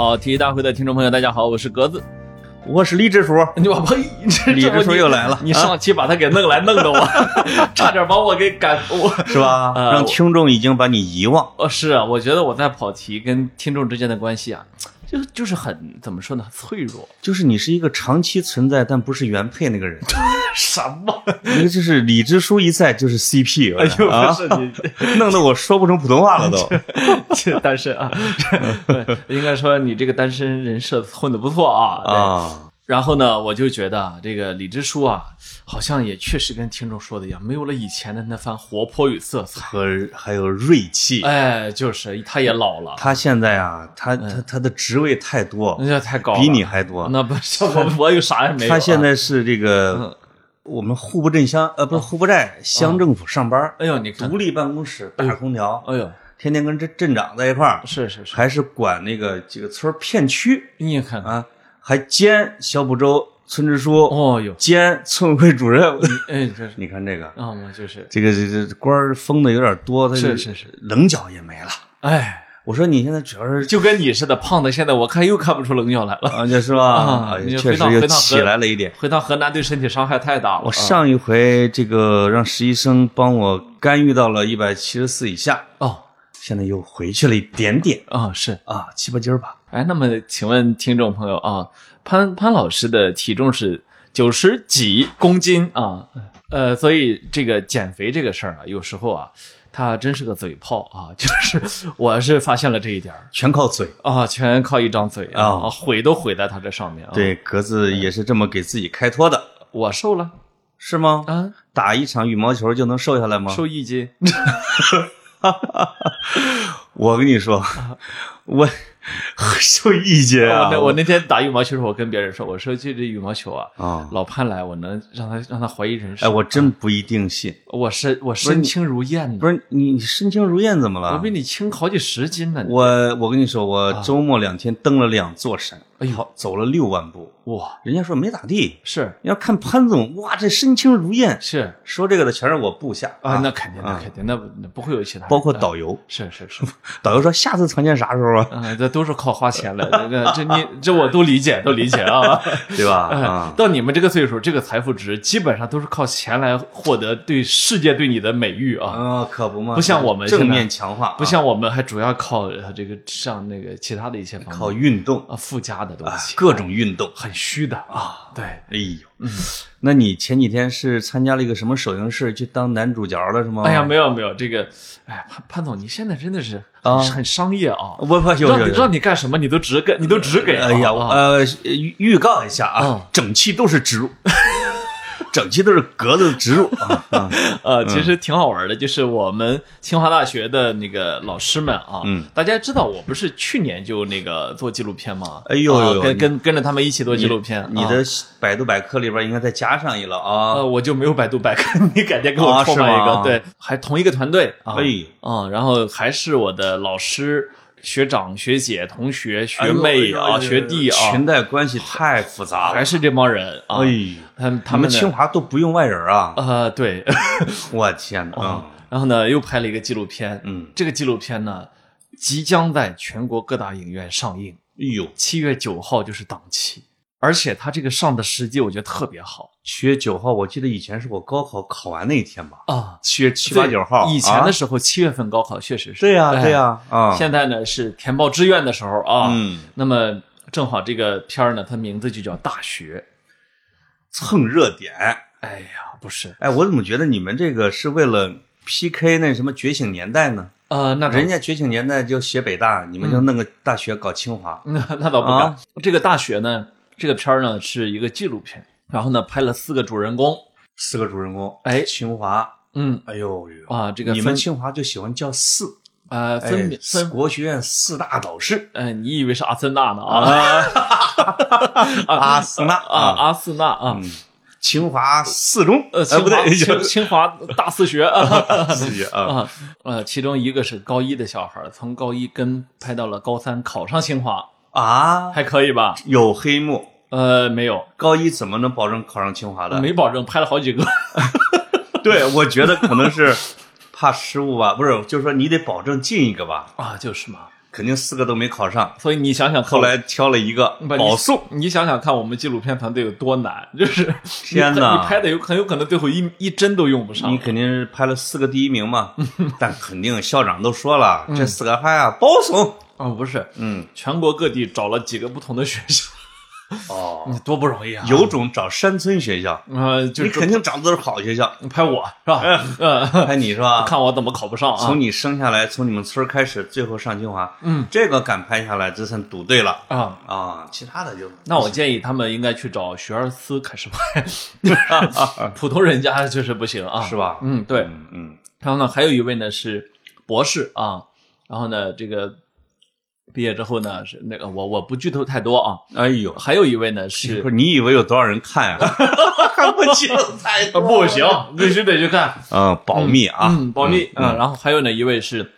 跑题大会的听众朋友，大家好，我是格子。我是李支书，你我呸，李支书又来了。你上期把他给弄来 弄的我，差点把我给赶，我是吧？让听众已经把你遗忘。哦，是啊，我觉得我在跑题跟听众之间的关系啊。就就是很怎么说呢，脆弱。就是你是一个长期存在但不是原配那个人。什么？那个就是李支书一在就是 CP。哎呦，不是你，弄得我说不成普通话了都。单身啊，应该说你这个单身人设混的不错啊。啊。然后呢，我就觉得这个李支书啊，好像也确实跟听众说的一样，没有了以前的那番活泼与色彩和还有锐气。哎，就是他也老了。他现在啊，他他他的职位太多，那太高，比你还多。那不，我我有啥也没有。他现在是这个我们户部镇乡呃，不是户部寨乡政府上班。哎呦，你看，独立办公室，大空调。哎呦，天天跟镇镇长在一块儿。是是是，还是管那个几个村片区。你看啊，还兼小浦州。村支书哦哟，兼村委会主任，哎，这是你看这个啊嘛，就是这个这这官儿封的有点多，他是是是，棱角也没了。哎，我说你现在主要是就跟你似的，胖的现在我看又看不出棱角来了，啊，是吧？啊，确实又起来了一点。回到河南对身体伤害太大了。我上一回这个让实习生帮我干预到了一百七十四以下，哦，现在又回去了一点点啊，是啊，七八斤吧。哎，那么请问听众朋友啊，潘潘老师的体重是？九十几公斤啊，呃，所以这个减肥这个事儿啊，有时候啊，他真是个嘴炮啊，就是我是发现了这一点全靠嘴啊，全靠一张嘴啊，毁都毁在他这上面啊。对，格子也是这么给自己开脱的。我瘦了，是吗？啊，打一场羽毛球就能瘦下来吗？瘦一斤。我跟你说，我。受意见啊！我那天打羽毛球时候，我跟别人说，我说这这羽毛球啊，啊，老潘来，我能让他让他怀疑人生。哎，我真不一定信。我身我身轻如燕，不是你你身轻如燕怎么了？我比你轻好几十斤呢。我我跟你说，我周末两天登了两座山。哎呦，走了六万步哇！人家说没咋地，是要看潘总哇，这身轻如燕。是说这个的全是我部下啊，那肯定，那肯定，那那不会有其他，包括导游。是是是，导游说下次团建啥时候啊？嗯，这都是靠花钱来的。这这你这我都理解，都理解啊，对吧？啊，到你们这个岁数，这个财富值基本上都是靠钱来获得对世界对你的美誉啊。啊，可不嘛，不像我们正面强化，不像我们还主要靠这个上那个其他的一些方面，靠运动啊附加的东西，各种。运动。很虚的啊，对，哎呦，嗯，那你前几天是参加了一个什么首映式，去当男主角了是吗？哎呀，没有没有，这个，哎，潘潘总，你现在真的是啊，很商业啊，我不让让你干什么，你都只给，你都只给，哎呀，呃，预预告一下啊，整期都是植入。整期都是格子植入。啊，呃，其实挺好玩的，就是我们清华大学的那个老师们啊，嗯，大家知道我不是去年就那个做纪录片吗？哎呦，跟跟跟着他们一起做纪录片，你的百度百科里边应该再加上一了啊，呃，我就没有百度百科，你改天给我创办一个，对，还同一个团队，可以啊，然后还是我的老师。学长、学姐、同学、学妹啊，学弟啊，裙带关系太复杂了，还是这帮人啊？哎，他他们清华都不用外人啊？呃，对，我天哪！然后呢，又拍了一个纪录片，嗯，这个纪录片呢，即将在全国各大影院上映。哎呦，七月九号就是档期。而且他这个上的时机，我觉得特别好。七月九号，我记得以前是我高考考完那一天吧？啊，七月七八九号。以前的时候，七月份高考确实是。对呀，对呀。啊，现在呢是填报志愿的时候啊。嗯。那么正好这个片儿呢，它名字就叫《大学》，蹭热点。哎呀，不是。哎，我怎么觉得你们这个是为了 PK 那什么《觉醒年代》呢？呃，那人家《觉醒年代》就写北大，你们就弄个大学搞清华。那那倒不敢。这个大学呢？这个片儿呢是一个纪录片，然后呢拍了四个主人公，四个主人公，哎，清华，嗯，哎呦啊，这个你们清华就喜欢叫四，呃，分别分国学院四大导师，哎，你以为是阿森纳呢啊？阿森纳啊，阿森纳啊，清华四中，呃，不对，清清华大四学 啊，四学啊，呃，其中一个是高一的小孩，从高一跟拍到了高三，考上清华。啊，还可以吧？有黑幕？呃，没有。高一怎么能保证考上清华的？没保证，拍了好几个。对，我觉得可能是怕失误吧。不是，就是说你得保证进一个吧？啊，就是嘛。肯定四个都没考上。所以你想想看，后来挑了一个保送。你想想看，我们纪录片团队有多难，就是天哪你拍的有很有可能最后一一帧都用不上。你肯定是拍了四个第一名嘛，但肯定校长都说了，这四个孩啊保送。啊，不是，嗯，全国各地找了几个不同的学校，哦，你多不容易啊！有种找山村学校，呃，就你肯定找的都是好学校。拍我是吧？呃，拍你是吧？看我怎么考不上啊！从你生下来，从你们村开始，最后上清华，嗯，这个敢拍下来，这算赌对了啊，啊！其他的就那我建议他们应该去找学而思开始拍，普通人家就是不行啊，是吧？嗯，对。嗯嗯，然后呢，还有一位呢是博士啊，然后呢，这个毕业之后呢是那个我我不剧透太多啊，哎呦，还有一位呢是不是你以为有多少人看啊？看不清太多不行，必须得去看，嗯，保密啊，嗯，保密嗯嗯。然后还有呢一位是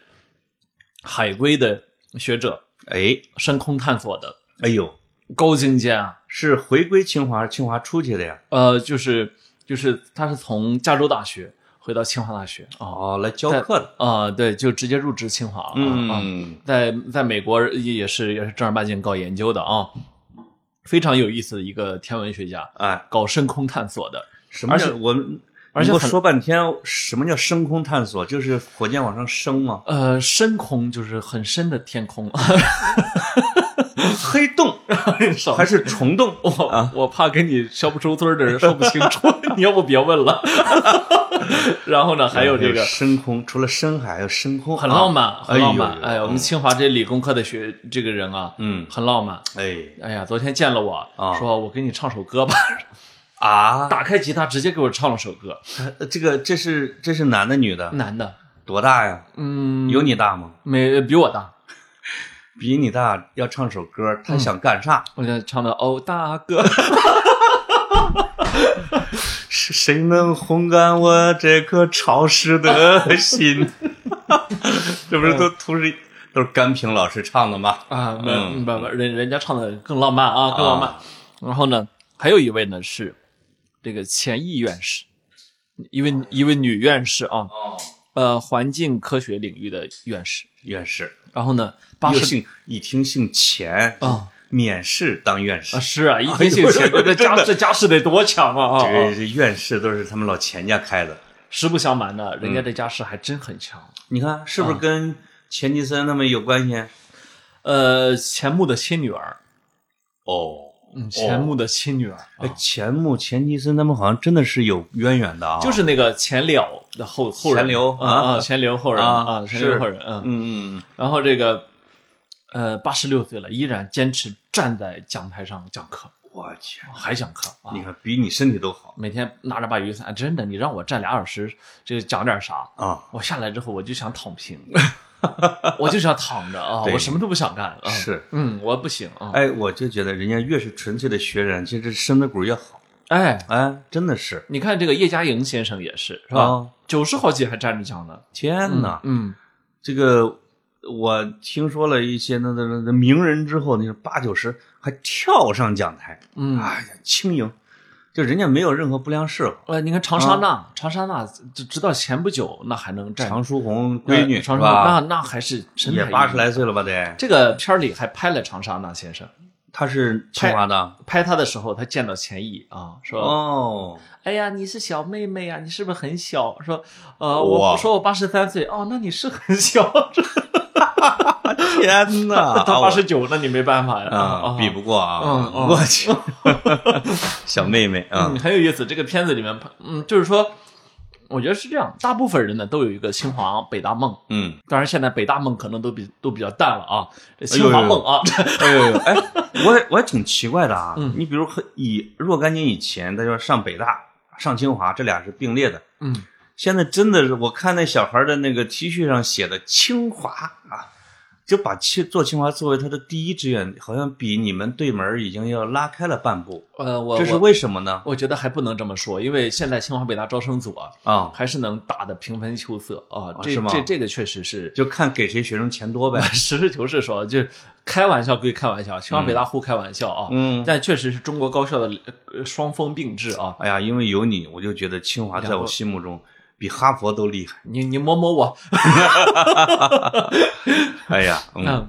海归的学者，哎，深空探索的哎呦，高精尖啊，是回归清华，清华出去的呀？呃，就是就是他是从加州大学回到清华大学啊哦，来教课的。啊，对，就直接入职清华了啊。啊嗯，在在美国也是也是正儿八经搞研究的啊，非常有意思的一个天文学家，哎，搞深空探索的。什么而且叫我们？而且我说半天，什么叫深空探索？就是火箭往上升吗？呃，深空就是很深的天空，黑洞还是虫洞？我我怕给你说不出村儿的人说不清楚，你要不别问了。然后呢，还有这个深空，除了深海，还有深空，很浪漫，啊很浪漫。哎呦哎，我们清华这理工科的学这个人啊，嗯，很浪漫。哎哎呀，昨天见了我，啊说我给你唱首歌吧，啊，打开吉他直接给我唱了首歌，呃这个这是这是男的女的？男的，多大呀？嗯，有你大吗？没比我大，比你大，要唱首歌，他想干啥？我想唱的哦大哥，是谁能烘干我这颗潮湿的心？这不是都都是都是甘平老师唱的吗？啊，不嗯不不，人人家唱的更浪漫啊，更浪漫。然后呢，还有一位呢是这个钱毅院士，一位一位女院士啊，哦，呃，环境科学领域的院士。院士，然后呢，八十姓一听姓钱啊，免试当院士啊，是啊，一听姓钱，这家 这家世得多强啊！啊这个院士都是他们老钱家开的。实不相瞒的，人家这家世还真很强。你看是不是跟钱吉森他们有关系？呃，钱穆的亲女儿，哦，嗯，钱穆的亲女儿，哎，钱穆、钱吉森他们好像真的是有渊源的啊。就是那个钱了的后后人，钱刘啊啊，钱刘后人啊啊，钱刘后人，嗯。嗯嗯然后这个，呃，八十六岁了，依然坚持站在讲台上讲课，嗯，我去，还讲课啊你！看比你身体都好每天拿着把雨伞，真的，你让我站俩小时，这个讲点啥？啊。我下来之后我就想躺平，我就想躺着啊，我什么都不想干啊。是，嗯，我不行啊。哎，我就觉得人家越是纯粹的学人，其实身子骨越好。哎，哎，真的是，你看这个叶嘉莹先生也是，是吧啊？九十好几还站着讲呢。天哪！嗯，这个我听说了一些那那那那名人之后，那是八九十还跳上讲台，嗯哎呀，轻盈，就人家没有任何不良嗜好。呃，你看长沙娜，长沙那直直到前不久那还能站，常书红闺女长沙娜吧？那那还是也八十来岁了吧？得，这个片儿里还拍了长沙那先生，他是清华的拍他的时候，他见到钱毅啊，说：“哦，哎呀，你是小妹妹呀、你是不是很小？”说：“呃，哇我说我八十三岁，哦，那你是很小。天哪！他八十九，那你没办法呀。啊，比不过啊！嗯嗯我去，小妹妹啊嗯，，很有意思。这个片子里面，嗯，就是说，我觉得是这样，大部分人呢都有一个清华北大梦。嗯，当然，现在北大梦可能都比都比较淡了啊，这清华梦啊，哎呦呦，哎，我也我也挺奇怪的啊。嗯你比如和以若干年以前，他说上北大、上清华，这俩是并列的。嗯，现在真的是，我看那小孩的那个 T 恤上写的清华啊，就把清做清华作为他的第一志愿，好像比你们对门已经要拉开了半步。呃，我这是为什么呢？我觉得还不能这么说，因为现在清华北大招生组啊，啊，还是能打得平分秋色啊，这这这个确实是。就看给谁学生钱多呗。实事求是说，就开玩笑归开玩笑，清华北大互开玩笑啊，嗯，但确实是中国高校的呃双峰并峙啊。哎呀，因为有你，我就觉得清华在我心目中比哈佛都厉害。你你摸摸我，哎呀，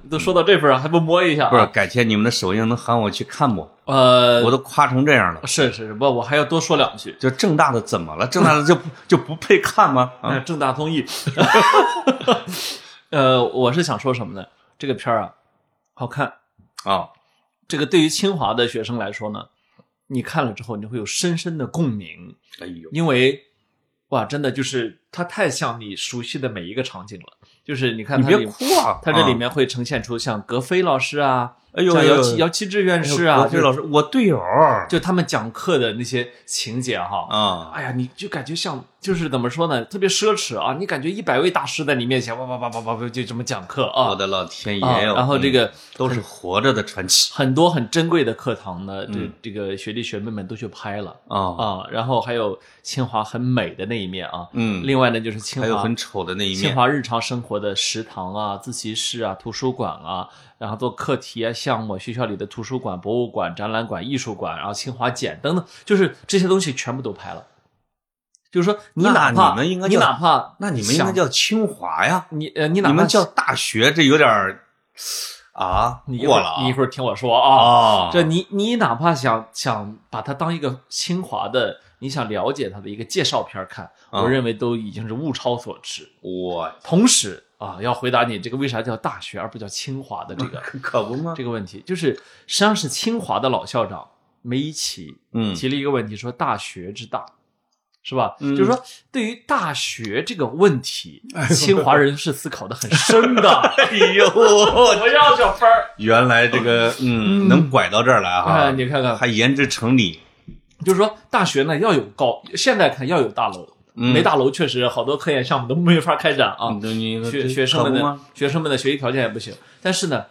都说到这份儿还不摸一下、啊？不是，改天你们的首映能喊我去看不？呃，我都夸成这样了，是是是，不，我还要多说两句。就正大的怎么了？正大的就 就不配看吗？啊，正大综艺。呃，我是想说什么呢？这个片儿啊，好看。啊，这个对于清华的学生来说呢，你看了之后，你会有深深的共鸣，哎呦，因为哇，真的就是它太像你熟悉的每一个场景了。就是你看你它里，别哭啊！它这里啊，面会呈现出像格飞老师啊，哎呦姚期姚期智院士啊，就是老师，我队友就他们讲课的那些情节哈，啊，哎呀，你就感觉像，就是怎么说呢，特别奢侈啊！你感觉一百位大师在你面前，哇哇哇哇哇哇，就这么讲课啊，我的老天啊爷然后这个都是活着的传奇。很多很珍贵的课堂呢，这嗯。这个学弟学妹们都去拍了。啊，啊。然后还有清华很美的那一面啊，嗯，另外呢就是清华还有很丑的那一面。清，华日常生活的食堂啊、自习室啊、图书馆啊，然后做课题啊、项目，学校里的图书馆、博物馆、展览馆、艺术馆，然后清华简等等，就是这些东西全部都拍了。就是说，你哪怕你们应该你叫哪怕那你们应该叫清华呀，你呃，你哪怕你们叫大学，这有点儿啊过了你一会儿听我说啊，啊，这你你哪怕想想把它当一个清华的，你想了解它的一个介绍片儿看，啊我认为都已经是物超所值。我同时啊，要回答你这个为啥叫大学而不叫清华的这个 可不吗？这个问题，就是实际上是清华的老校长梅贻琦嗯提了一个问题，说大学之大。是吧？嗯就是说，对于大学这个问题，清华人是思考的很深的。哎呦，我要小分儿。原来这个嗯嗯能拐到这儿来哈哎，，你看看，还研制成理，就是说大学呢要有高，现在看要有大楼，嗯没大楼确实好多科研项目都没法开展啊。学学生们的？学生们的学习条件也不行，但是呢，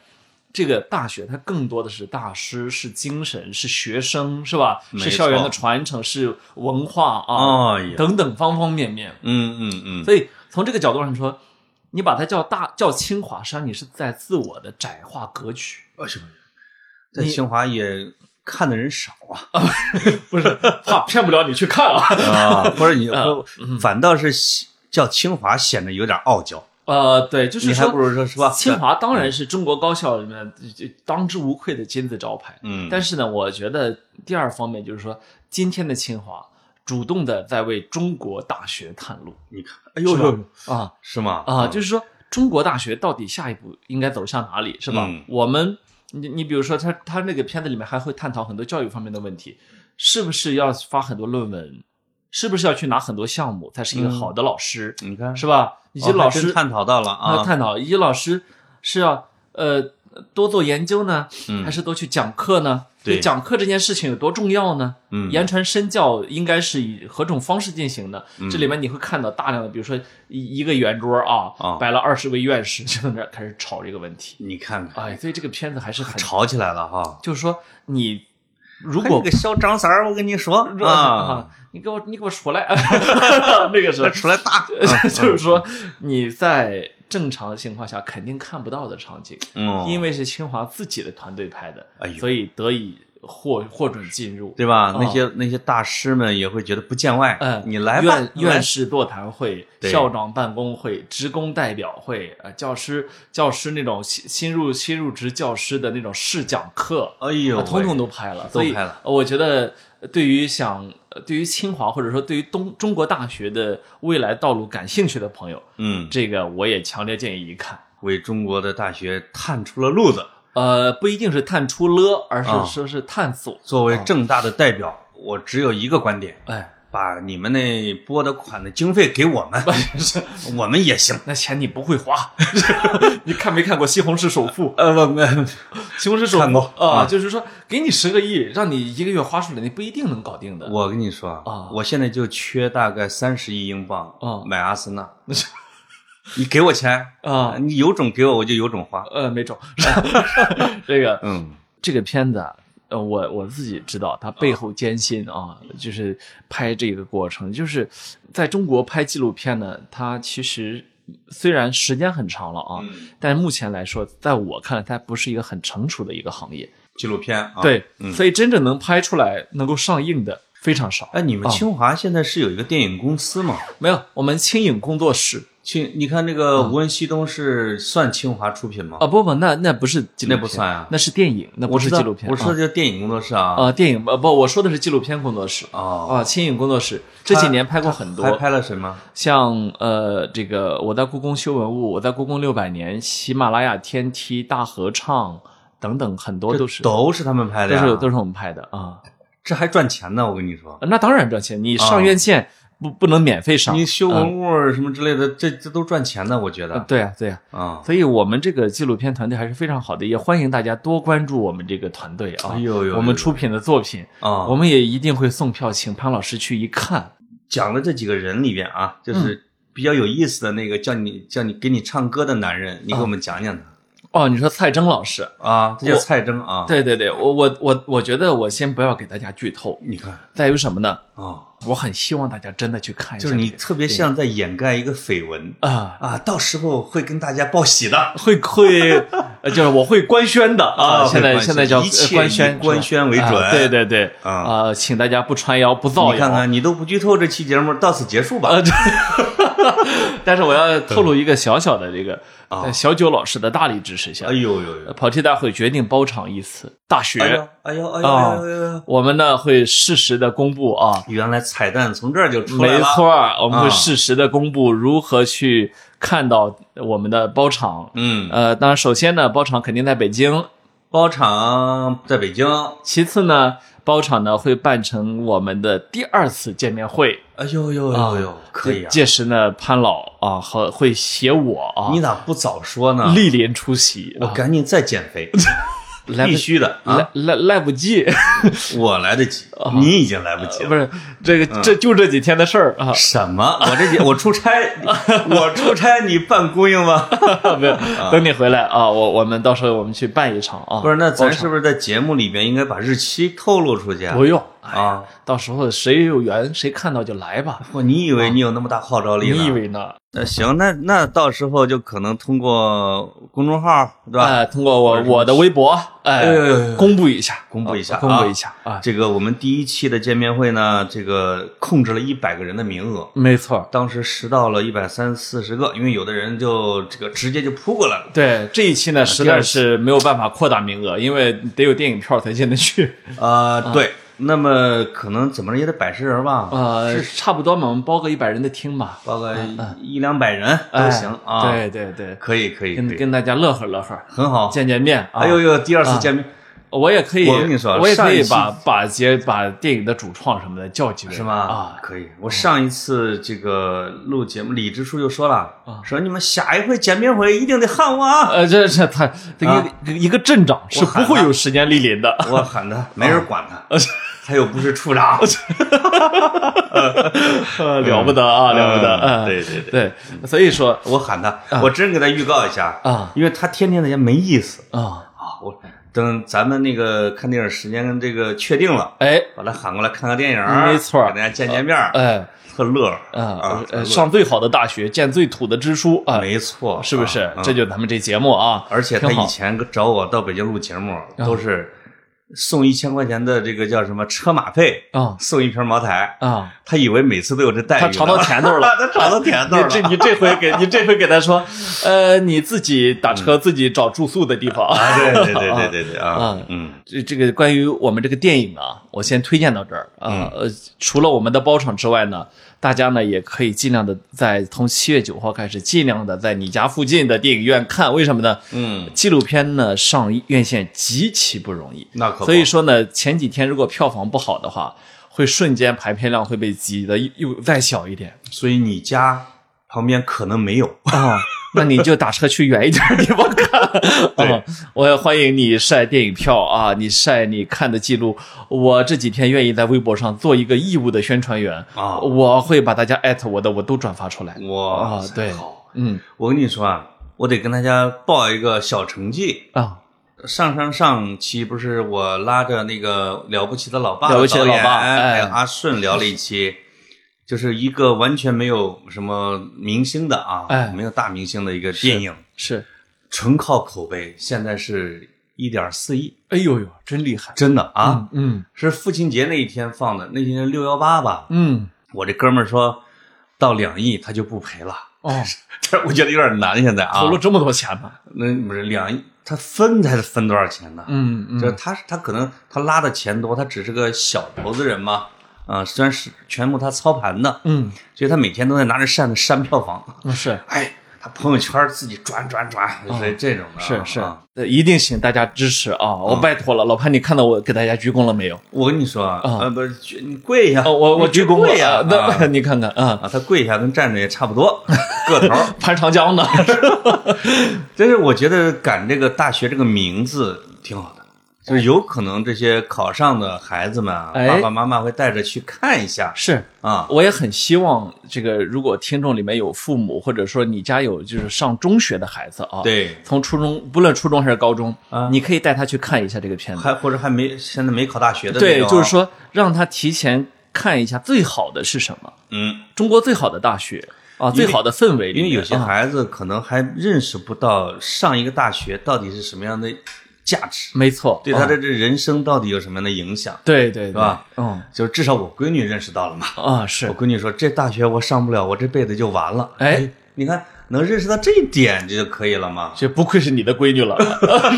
这个大学它更多的是大师，是精神，是学生，是吧？是校园的传承，是文化啊，等等方方面面。嗯嗯嗯，所以从这个角度上说，你把它叫大叫清华，实际上你是在自我的窄化格局。哎呦，在清华也看的人少啊 不是，怕骗不了你去看啊。啊，不是你嗯反倒是叫清华显得有点傲娇，呃，对，就是说你还不如说是吧？清华当然是中国高校里面就当之无愧的金字招牌。嗯，但是呢，我觉得第二方面就是说，今天的清华主动的在为中国大学探路你看，哎呦呦，啊是吗？啊，就是说中国大学到底下一步应该走向哪里，是吧？嗯我们，你你比如说他他那个片子里面还会探讨很多教育方面的问题，是不是要发很多论文，是不是要去拿很多项目才是一个嗯好的老师，你看是吧？以及哦老师探讨到了啊，啊，探讨以及老师是要呃多做研究呢，嗯还是多去讲课呢？对。讲课这件事情有多重要呢？嗯。言传身教应该是以何种方式进行的？嗯。这里面你会看到大量的，比如说一一个圆桌啊，啊。摆了二十位院士，就在那儿开始吵这个问题。你看看，哎，所以这个片子还是很，吵起来了哈。就是说你如果有个小张三儿，我跟你说。啊。啊，，你给我你给我出来，那个是出来打，就是说你在正常情况下肯定看不到的场景，嗯，因为是清华自己的团队拍的，哎所以得以获获准进入。对吧？啊那些那些大师们也会觉得不见外，嗯，你来吧院，院士座谈会、校长办公会、职工代表会，呃，教师教师那种新新入新入职教师的那种试讲课，哎呦通通都拍了，都拍了呃我觉得呃对于想呃对于清华或者说对于东中国大学的未来道路感兴趣的朋友，嗯，这个我也强烈建议一看。为中国的大学探出了路子。呃，不一定是探出了，而是啊说是探索。作为正大的代表，我只有一个观点：哎，把你们那拨的款的经费给我们，我们也行。那钱你不会花，你看没看过《西红柿首富》？呃，不，没，西红柿首富啊就是说给你十个亿，让你一个月花出来，你不一定能搞定的。我跟你说啊我现在就缺大概三十亿英镑啊买阿森纳。你给我钱啊你有种给我，我就有种花。呃，没种。这个嗯这个片子啊，呃，我我自己知道它背后艰辛啊，就是拍这个过程，就是在中国拍纪录片呢，它其实虽然时间很长了啊，嗯但目前来说，在我看来，它不是一个很成熟的一个行业。纪录片啊，对，嗯所以真正能拍出来、能够上映的，非常少。哎，你们啊清华现在是有一个电影公司吗？没有，我们轻影工作室清，你看那个无问西东是算清华出品吗？啊，不不，那那不是纪录片，那不算啊那是电影，那不是纪录片。我说的啊就电影工作室啊。啊，电影呃不，我说的是纪录片工作室啊，啊，轻影工作室这几年拍过很多，还拍了什么？像呃这个我在故宫修文物，我在故宫六百年，喜马拉雅天梯大合唱等等，很多都是都是他们拍的呀，都是都是我们拍的啊。这还赚钱呢，我跟你说。那当然赚钱，你上院线不不能免费上，你修嗯文物什么之类的，这这都赚钱的，我觉呃得对呀对呀。啊。所以我们这个纪录片团队还是非常好的，也欢迎大家多关注我们这个团队啊。哎呦呦我们出品的作品，啊，我们也一定会送票请潘老师去一看。讲的这几个人里边啊，嗯就是比较有意思的那个叫你叫你给你唱歌的男人，你给我们讲讲他哦，你说蔡征老师，啊，这叫蔡征啊。，对对对，我我我我觉得我先不要给大家剧透，你看在于什么呢？啊，我很希望大家真的去看一下就，是你特别像在掩盖一个绯闻啊。啊，到时候会跟大家报喜的。会会，呃，就是我会官宣的啊！啊现在现在叫官宣，以官宣为准啊对对对，啊啊，请大家不传谣不造谣。你看看，你都不剧透这期节目，到此结束吧。啊，这 但是我要透露一个小小的这个啊呃小九老师的大力支持下哎，呦呦呦！跑题大会决定包场一次，大哎学哎呦哎呦啊哎呦哎呦！我们呢会适时的公布啊，原来彩蛋从这儿就出来了。没错，我们会啊适时的公布如何去看到我们的包场。嗯，呃，当然，首先呢，包场肯定在北京，包场在北京。其次呢，包场呢会办成我们的第二次见面会。哎呦呦呦呦，可以啊！届时呢，潘老啊和会写我啊你咋不早说呢？莅临出席。啊我赶紧再减肥，必须的啊！来来来不及，我来得及，你已经来不及了。不是这个这就这几天的事儿啊，什么？我这几我出差，我出差，你办公应吗？没有，等你回来啊，我我们到时候我们去办一场啊。不是，那咱是不是在节目里边应该把日期透露出去啊？不用啊，到时候谁有缘谁看到就来吧。我你以为你有那么大号召力呢？你以为呢？那行，那那到时候就可能通过公众号，对吧？哎，通过我我的微博，哎公布一下，公布一下啊公布一下啊。这个我们第一期的见面会呢，这个控制了一百个人的名额，没错，当时实到了一百三四十个，因为有的人就这个直接就扑过来了。对这一期呢，实在是没有办法扩大名额，因为得有电影票才进得去。啊、对，那么可能怎么着也得百十人吧，呃，差不多嘛，我们包个一百人的厅吧，包个一两百人都哎行啊。，对对对，可以可以，跟跟大家乐呵乐呵，很好。见见面啊。哎呦呦，第二次见面我也可以，我跟你说我也可以把把节把电影的主创什么的叫几位，是吗？啊，可以。我上一次这个录节目，李支书就说了，啊说你们下一回见面会一定得喊我啊。呃，这这他这啊个一个镇长是不会有时间莅临的。我喊他，没人管他，他又不是处长。呃，了不得啊，了不得！嗯，对对对，所以说我喊他，我真给他预告一下啊，因为他天天在家没意思。啊，啊。我等咱们那个看电影时间这个确定了，哎。把他喊过来看个电影，没错跟大家见见面，哎。特乐啊上最好的大学，见最土的支书啊，没错，是不是？啊？这就是咱们这节目啊，而且他以前找我到北京录节目，都是送一千块钱的这个叫什么车马费，啊。送一瓶茅台。啊，他以为每次都有这待遇，他尝到甜头了。他尝到甜头了。你这你这回给你这回给他说，呃，你自己打车自己找住宿的地方啊，对对对对对对啊啊，嗯。这这个关于我们这个电影啊，我先推荐到这儿。嗯。啊。呃，除了我们的包场之外呢，大家呢也可以尽量的在从七月九号开始，尽量的在你家附近的电影院看。为什么呢？嗯，纪录片呢上院线极其不容易，那可所以说呢，前几天如果票房不好的话，会瞬间排片量会被挤得又再小一点所以你家旁边可能没有。啊。那你就打车去远一点的地方看。对啊我也欢迎你晒电影票啊，你晒你看的记录。我这几天愿意在微博上做一个义务的宣传员啊我会把大家艾特我的，我都转发出来。哇啊，对，好，嗯我跟你说啊，我得跟大家报一个小成绩。啊，上上上期不是我拉着那个了不起的老爸了不起的老爸哎还有阿顺聊了一期，就是一个完全没有什么明星的啊，哎。没有大明星的一个电影，是纯靠口碑，现在是一点四亿，哎呦呦，真厉害。真的啊！嗯是父亲节那一天放的，那天六幺八吧。嗯。我这哥们儿说到两亿他就不赔了，哦，这 我觉得有点难现在啊。投了这么多钱呢？那不是两亿，他分才是分多少钱呢？嗯嗯。就是他他可能他拉的钱多，他只是个小投资人嘛，啊，虽然是全部他操盘的，嗯，所以他每天都在拿着扇子扇票房。是哎，他朋友圈自己转转转，就是这种的啊。是是一定请大家支持啊！我拜托了，老潘，你看到我给大家鞠躬了没有？我跟你说啊，呃，不是，你跪一下，哦，我我鞠躬跪呀了，，那啊 你看看啊，啊，他跪一下跟站着也差不多 个头。潘长江呢？但是我觉得赶这个大学这个名字挺好的，就是有可能这些考上的孩子们啊，哎。爸爸妈妈会带着去看一下是啊。我也很希望这个，如果听众里面有父母，或者说你家有就是上中学的孩子啊，，对，从初中不论初中还是高中，啊。你可以带他去看一下这个片子。还或者还没现在没考大学的那对，就是，说让他提前看一下最好的是什么，嗯，中国最好的大学啊，最好的氛围，因为有些啊。孩子可能还认识不到上一个大学到底是什么样的价值，没错，啊对他的这人生到底有什么样的影响，对对对。吧？嗯。就至少我闺女认识到了嘛。啊是。我闺女说这大学我上不了，我这辈子就完了。哎，你看能认识到这一点，这就可以了嘛。这不愧是你的闺女了，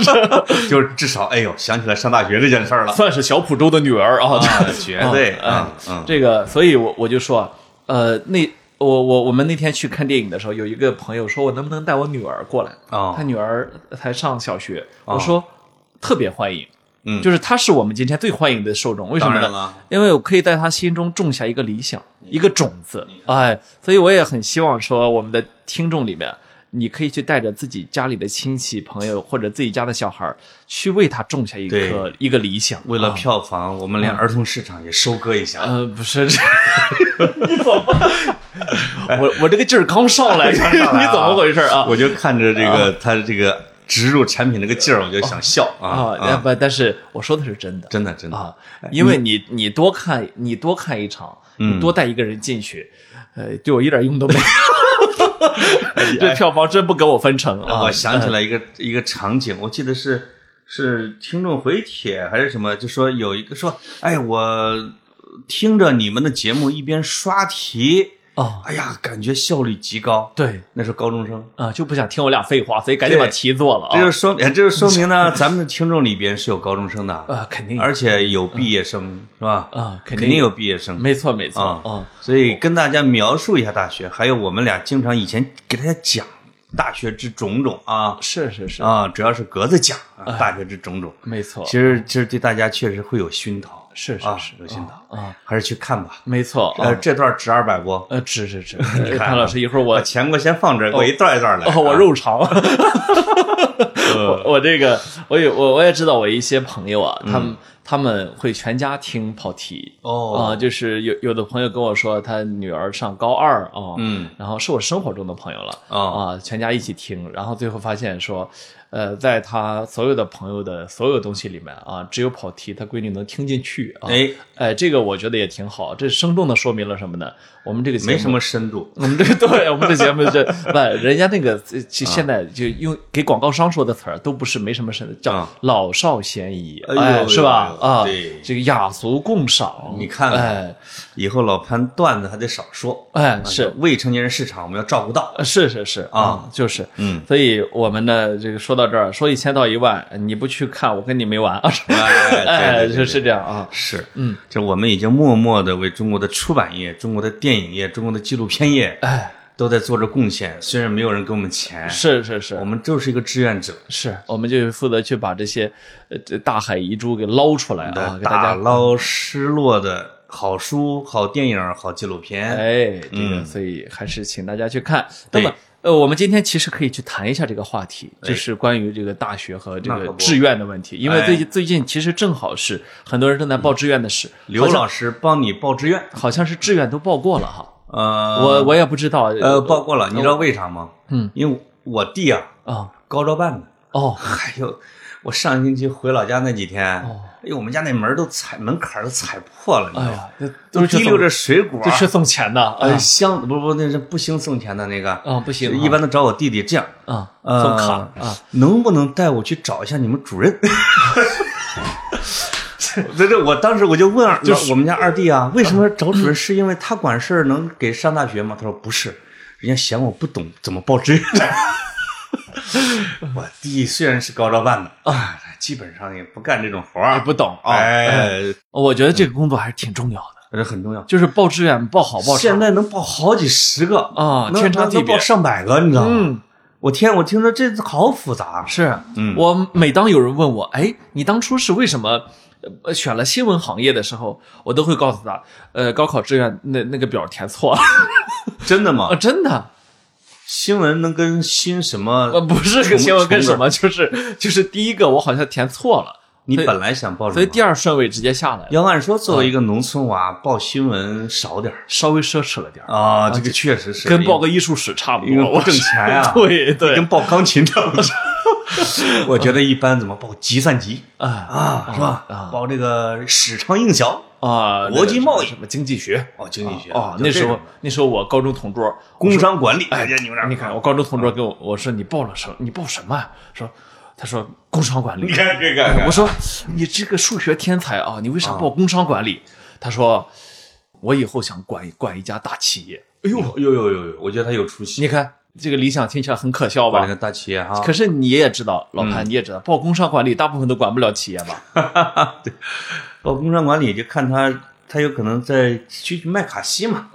就是至少，哎呦，想起来上大学这件事儿了，算是小浦州的女儿啊，啊，绝对啊啊，嗯，这个，所以我我就说，呃，那我我我们那天去看电影的时候，有一个朋友说我能不能带我女儿过来？哦。他女儿才上小学，我说特别欢迎，嗯。就是他是我们今天最欢迎的受众，为什么呢？因为我可以在他心中种下一个理想，一个种子，哎，所以我也很希望说，我们的听众里面，你可以去带着自己家里的亲戚朋友或者自己家的小孩儿，去为他种下一个一个理想，为了啊票房，我们连儿童市场也收割一下。呃，不是，这你怎么？我我这个劲儿刚上来，你怎么回事啊？我就看着这个他这个植入产品那个劲儿，我就想笑啊啊，啊！不，但是我说的是真的真的真的啊，因为你你多看你多看一场，你多带一个人进去，呃，对我一点用都没有。这票房真不给我分成啊！我想起来一个一个场景，我记得是是听众回帖还是什么，就说有一个说，哎，我听着你们的节目一边刷题，啊，哎呀，感觉效率极高。对。那是高中生，啊，就不想听我俩废话，所以赶紧把题做了啊。这就说明，这就说明呢，咱们的听众里边是有高中生的，啊，肯定。而且有毕业生，是吧？啊，肯肯定有毕业生。没错没错啊。啊，所以跟大家描述一下大学，还有我们俩经常以前给大家讲大学之种种啊。是是是，啊，主要是格子讲啊大学之种种。没错。其，实其实对大家确实会有熏陶，啊是是是有心疼啊，还是去看吧。没错呃，啊，这段值二百不？呃，值值值，看潘老师一会儿我把钱给我先放这儿，我一段一段来。哦，我啊肉偿。我我这个，我有我我也知道，我一些朋友啊，他们他们会全家听跑题。哦。啊，就是有有的朋友跟我说，他女儿上高二啊，嗯，然后是我生活中的朋友了哦。啊，全家一起听，然后最后发现说，呃，在他所有的朋友的所有东西里面啊，只有跑题他闺女能听进去啊，哎，哎，这个我觉得也挺好，这生动的说明了什么呢？我们这个节目没什么深度。我们这个 对，我们这节目这 不，人家那个呃就现在就用给广告商说的词儿，都不是没什么深，叫啊。老少咸宜，哎哎，是吧？啊，对。这个雅俗共赏，你看看哎。以后老潘段子还得少说。哎，是。未成年人市场，我们要照顾到。是是是。啊，就是，嗯，所以我们呢，这个说到这儿，说一千道一万，你不去看，我跟你没完啊！哎 哎，对对对是是这样啊，是，嗯，这我们已经默默的为中国的出版业、中国的电影业、中国的纪录片业哎，都在做着贡献。虽然没有人给我们钱，是是是我，们就是一个志愿者，是，我们就负责去把这些呃这大海遗珠给捞出来啊，给大家打捞失落的好书、好电影、好纪录片。哎，这个嗯所以还是请大家去看。那么，呃，我们今天其实可以去谈一下这个话题，哎就是关于这个大学和这个志愿的问题。因为哎最近最近其实正好是很多人正在报志愿的事，刘老师帮你报志愿，好像是志愿都报过了哈。呃，我我也不知道，呃报过了，你知道为啥吗？嗯，因为我弟啊，啊高招办的，哦。还有，我上星期回老家那几天，哦。哎呦，我们家那门都踩门槛都踩破了，你知道吗？哎呀，这都滴溜着水果，都去送钱的呃，啊。香不不，那是不兴送钱的那个，啊，不行，一般都找我弟弟这样，啊呃送卡啊，能不能带我去找一下你们主任？这这，我当时我就问就是我们家二弟啊，为什么找主任？是因为他管事儿能给上大学吗？他说不是，人家嫌我不懂怎么报志愿。我弟虽然是高招办的啊，基本上也不干这种活儿，也不懂啊。我觉得这个工作还是挺重要的，这很重要。就是报志愿报好报差现在能报好几十个啊能天差地别能报上百个，你知道吗？嗯，我天，我听说这好复杂。是嗯我每当有人问我，哎，你当初是为什么呃选了新闻行业的时候，我都会告诉他，呃，高考志愿那那个表填错了，真的吗啊，？真的，新闻能跟新什么？呃，不是跟新闻跟什么，就是就是第一个我好像填错了，你本来想报什么？所以第二顺位直接下来了，要按说，作为一个农村娃，报新闻少点儿稍微奢侈了点儿，啊，这个确实是跟报个艺术史差不多，因为不挣钱呀 对对跟报钢琴差不多。我觉得一般怎么报计算机啊啊，是吧？啊报这个市场营销啊，国际贸易什么经济学哦，经济学哦，那时候那时候我高中同桌，工商管理，哎呀，你们俩你看我高中同桌给我我说你报了什么？你报什么呀？说他说工商管理你。看这个，我说你这个数学天才啊，你为啥报工商管理？他说我以后想管管一家大企业。哎呦呦呦呦呦，我觉得他有出息。你看这个理想听起来很可笑吧管？个大企业哈，可是你也知道，老潘你也知道，报工商管理大部分都管不了企业吧？对报工商管理就看他，他有可能在去麦卡锡嘛。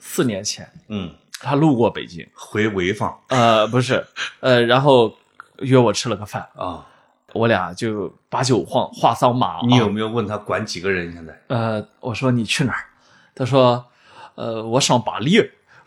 四年前嗯，他路过北京，回潍坊呃，不是，呃，然后约我吃了个饭，啊。我俩就把酒晃话桑麻啊。你有没有问他管几个人？现在呃，我说你去哪儿？他说，呃，我上巴黎。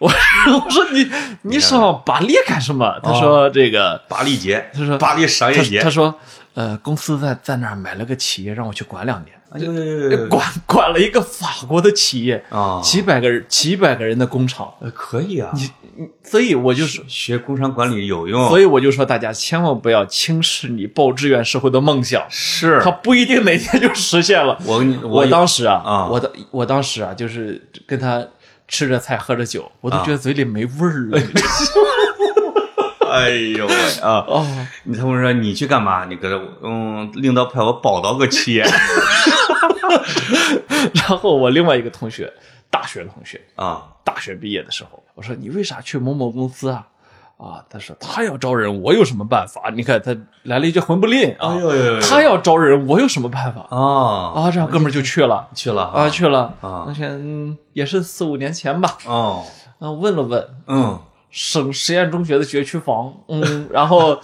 我 我说你你上巴黎干什么？他说这个，巴黎节，他说巴黎商业节他他，说，呃，公司在在那儿买了个企业，让我去管两年，哎呦呦呦呦管管了一个法国的企业，啊，几百个人几百个人的工厂，呃可以啊，你所以我就说。学工商管理有用，所以我就说，大家千万不要轻视你报志愿时候的梦想，是他不一定哪天就实现了。我跟你我当时啊，啊我的我当时啊，就是跟他吃着菜喝着酒，我都觉得嘴里没味儿了。哎呦喂啊！哦，你他们说你去干嘛？你搁这嗯，领导派我报道个企业 然后我另外一个同学，大学同学，啊，大学毕业的时候，我说你为啥去某某公司啊？啊，他说他要招人，我有什么办法？你看他来了一句混不吝啊，哎呦呦呦他要招人，我有什么办法？啊。啊，这样哥们儿就去了。去了啊，去了啊。那天嗯也是四五年前吧，哦，啊，问了问，嗯。省实验中学的学区房，嗯，然后，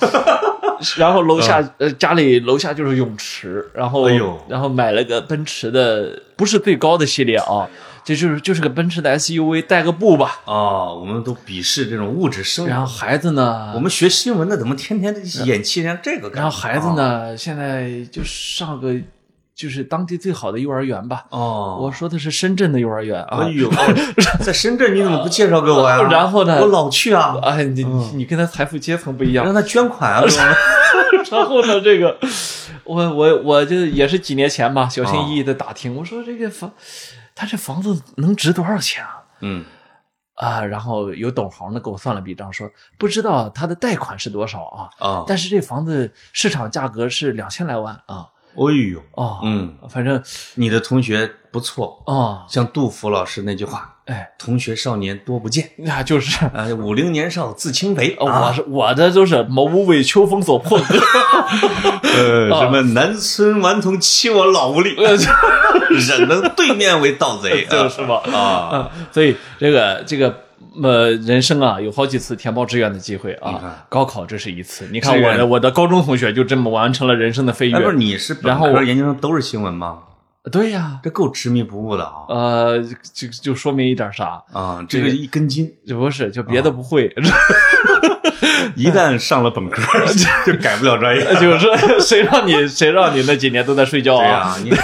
然后楼下呃家里楼下就是泳池，然后哎呦。然后买了个奔驰的，不是最高的系列啊，这就是就是个奔驰的 SUV，带个步吧。哦，我们都鄙视这种物质生活。然后孩子呢，我们学新闻的怎么天天的演气成这个干？然后孩子呢，现在就上个就是当地最好的幼儿园吧。哦，我说的是深圳的幼儿园啊哎。呦，在深圳你怎么不介绍给我呀？然后呢我老去啊，哎，你你你跟他财富阶层不一样，让他捐款啊，然后呢，这个我我我就也是几年前吧，小心翼翼的打听，我说这个房，他这房子能值多少钱啊？嗯。啊，然后有懂行的给我算了笔账，说不知道他的贷款是多少啊，啊，但是这房子市场价格是两千来万啊。哎呦，啊，嗯，反正你的同学不错，啊，像杜甫老师那句话哎，“同学少年多不见，那就是。啊，五陵年少自轻肥”呃我啊，是我的就是某无为秋风所破。歌，呃，啊什么南村顽童欺我老无力，忍能对面为盗贼，就是吧？啊，啊，所以这个这个呃，人生啊，有好几次填报志愿的机会啊。高考这是一次，你看我的我的高中同学就这么完成了人生的飞哎，不是跃。你是本然后科、研究生都是新闻吗？对呀，这够执迷不悟的啊！呃，就就说明一点啥？啊，这个一根筋，这不是，就别的不会，一旦上了本科 就改不了专业。就是谁让你谁让你那几年都在睡觉啊？你你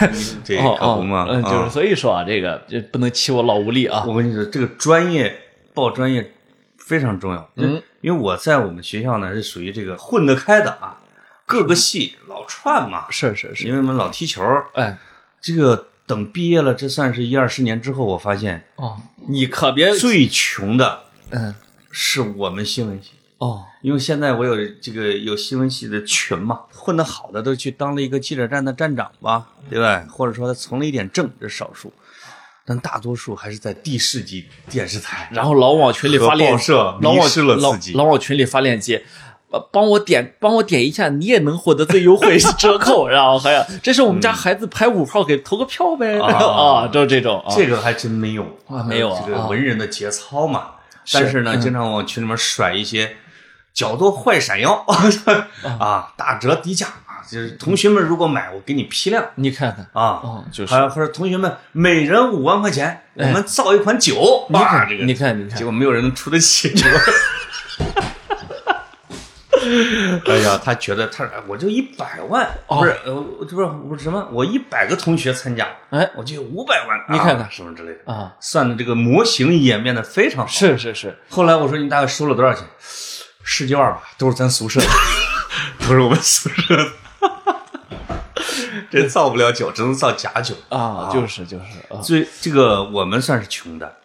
这可不嘛？嗯，就是啊所以说啊，这个这不能欺我老无力啊。我跟你说，这个专业报专业非常重要。嗯，因为我在我们学校呢是属于这个混得开的啊，各个系老串嘛，是是是，因为我们老踢球。哎这个等毕业了，这算是一二十年之后，我发现哦，你可别最穷的嗯是我们新闻系。哦因为现在我有这个有新闻系的群嘛，混得好的都去当了一个记者站的站长吧，对吧？或者说他从了一点政，这是少数，但大多数还是在地市级电视台，然后老往群里发链接老往了老老往群里发链接。呃帮我点，帮我点一下，你也能获得最优惠折扣。然后还有，这是我们家孩子排五号，给投个票呗。啊啊，就这种啊，这个还真没有啊没有啊这个啊文人的节操嘛。是但是呢，嗯经常往群里面甩一些较多坏闪耀。啊，打折低价。啊，就是同学们如果买，我给你批量。你看看，啊。哦，就是。还有或者同学们每人五万块钱，我们造一款酒，你哇，这个。你看，你看。结，果没有人能出得起。这 个哎呀，他觉得他我就一百万，哦。不是呃，不是我什么，我一百个同学参加，哎。我就有五百万，你看看。啊什么之类的，啊，算的这个模型演变的非常好。是是是，后来我说你大概收了多少钱？十几万吧，都是咱宿舍的，都是我们宿舍的。这造不了酒，只能造假酒。啊，就是就是啊，最这个我们算是穷的，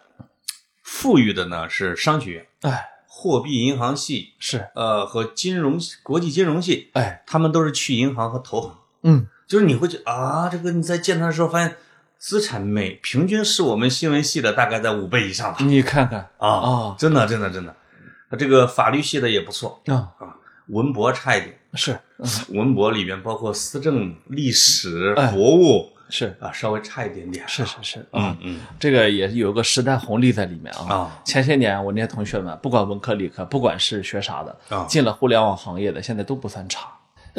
富裕的呢是商学院、哎，货币银行系，是，呃和金融国际金融系，哎，他们都是去银行和投行。嗯，就是你会觉得啊，这个你在见他的时候发现资产每平均是我们新闻系的大概在五倍以上吧。你看看啊啊真的真的真的，这个法律系的也不错啊，啊，文博差一点，是文博里面包括思政、历史、哎国务是啊，稍微差一点点。是是是啊嗯，嗯这个也有个时代红利在里面啊。啊前些年我那些同学们，不管文科理科，不管是学啥的，啊进了互联网行业的，现在都不算差。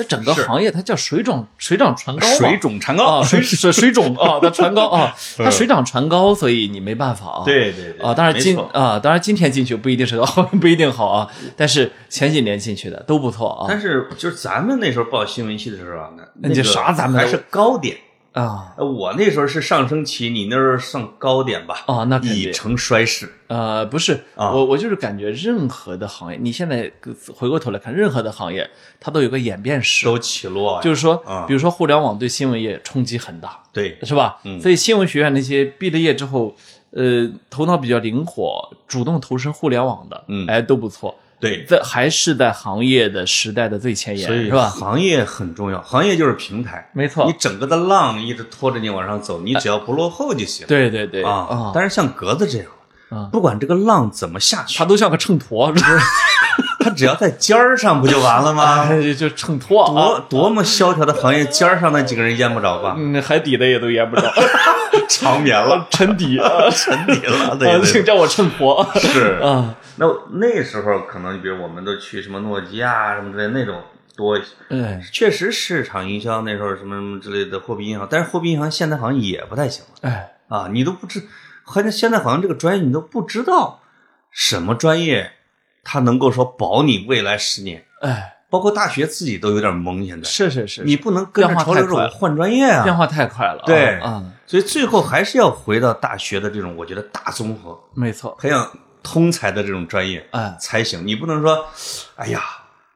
那整个行业它叫水涨水涨船高，水涨船高啊，水水水涨啊，它船高啊，它水涨船高，所以你没办法啊。对对对啊，当然今啊，当然今天进去不一定是好，不一定好啊，但是前几年进去的都不错啊但是就是咱们那时候报新闻系的时候啊，那那这个啥咱们还是高点。啊呃我那时候是上升期，你那时候算高点吧？啊，那已成衰势。呃，不是，啊我我就是感觉任何的行业，你现在回过头来看，任何的行业它都有个演变史，都起落呀，就是说啊，比如说互联网对新闻业冲击很大，对是吧？嗯所以新闻学院那些毕了业之后，呃，头脑比较灵活，主动投身互联网的，嗯哎，都不错。对，在还是在行业的时代的最前沿，所以是吧？行业很重要，行业就是平台，没错你整个的浪一直拖着你往上走，你只要不落后就行。对对对啊，但是像格子这样啊，不管这个浪怎么下去它，都像个秤砣，是不是？它只要在尖儿上不就完了吗？哎就秤砣啊。多，多么萧条的行业，尖儿上那几个人淹不着吧？嗯，海底的也都淹不着，长眠了，沉底啊，沉底了，啊对对请叫我秤砣。是。啊，那那时候可能，比如我们都去什么诺基亚什么之类的那种多一些，哎确实市场营销那时候什么什么之类的货币银行，但是货币银行现在好像也不太行了哎，啊，你都不知，好像现在好像这个专业你都不知道什么专业它能够说保你未来十年，哎，包括大学自己都有点懵，现在。是是是，你不能跟着潮流太快了说我换专业啊，变化太快了啊，对。啊，所以最后还是要回到大学的这种，我觉得大综合。没错，培养通才的这种专业哎。才行。你不能说，哎呀，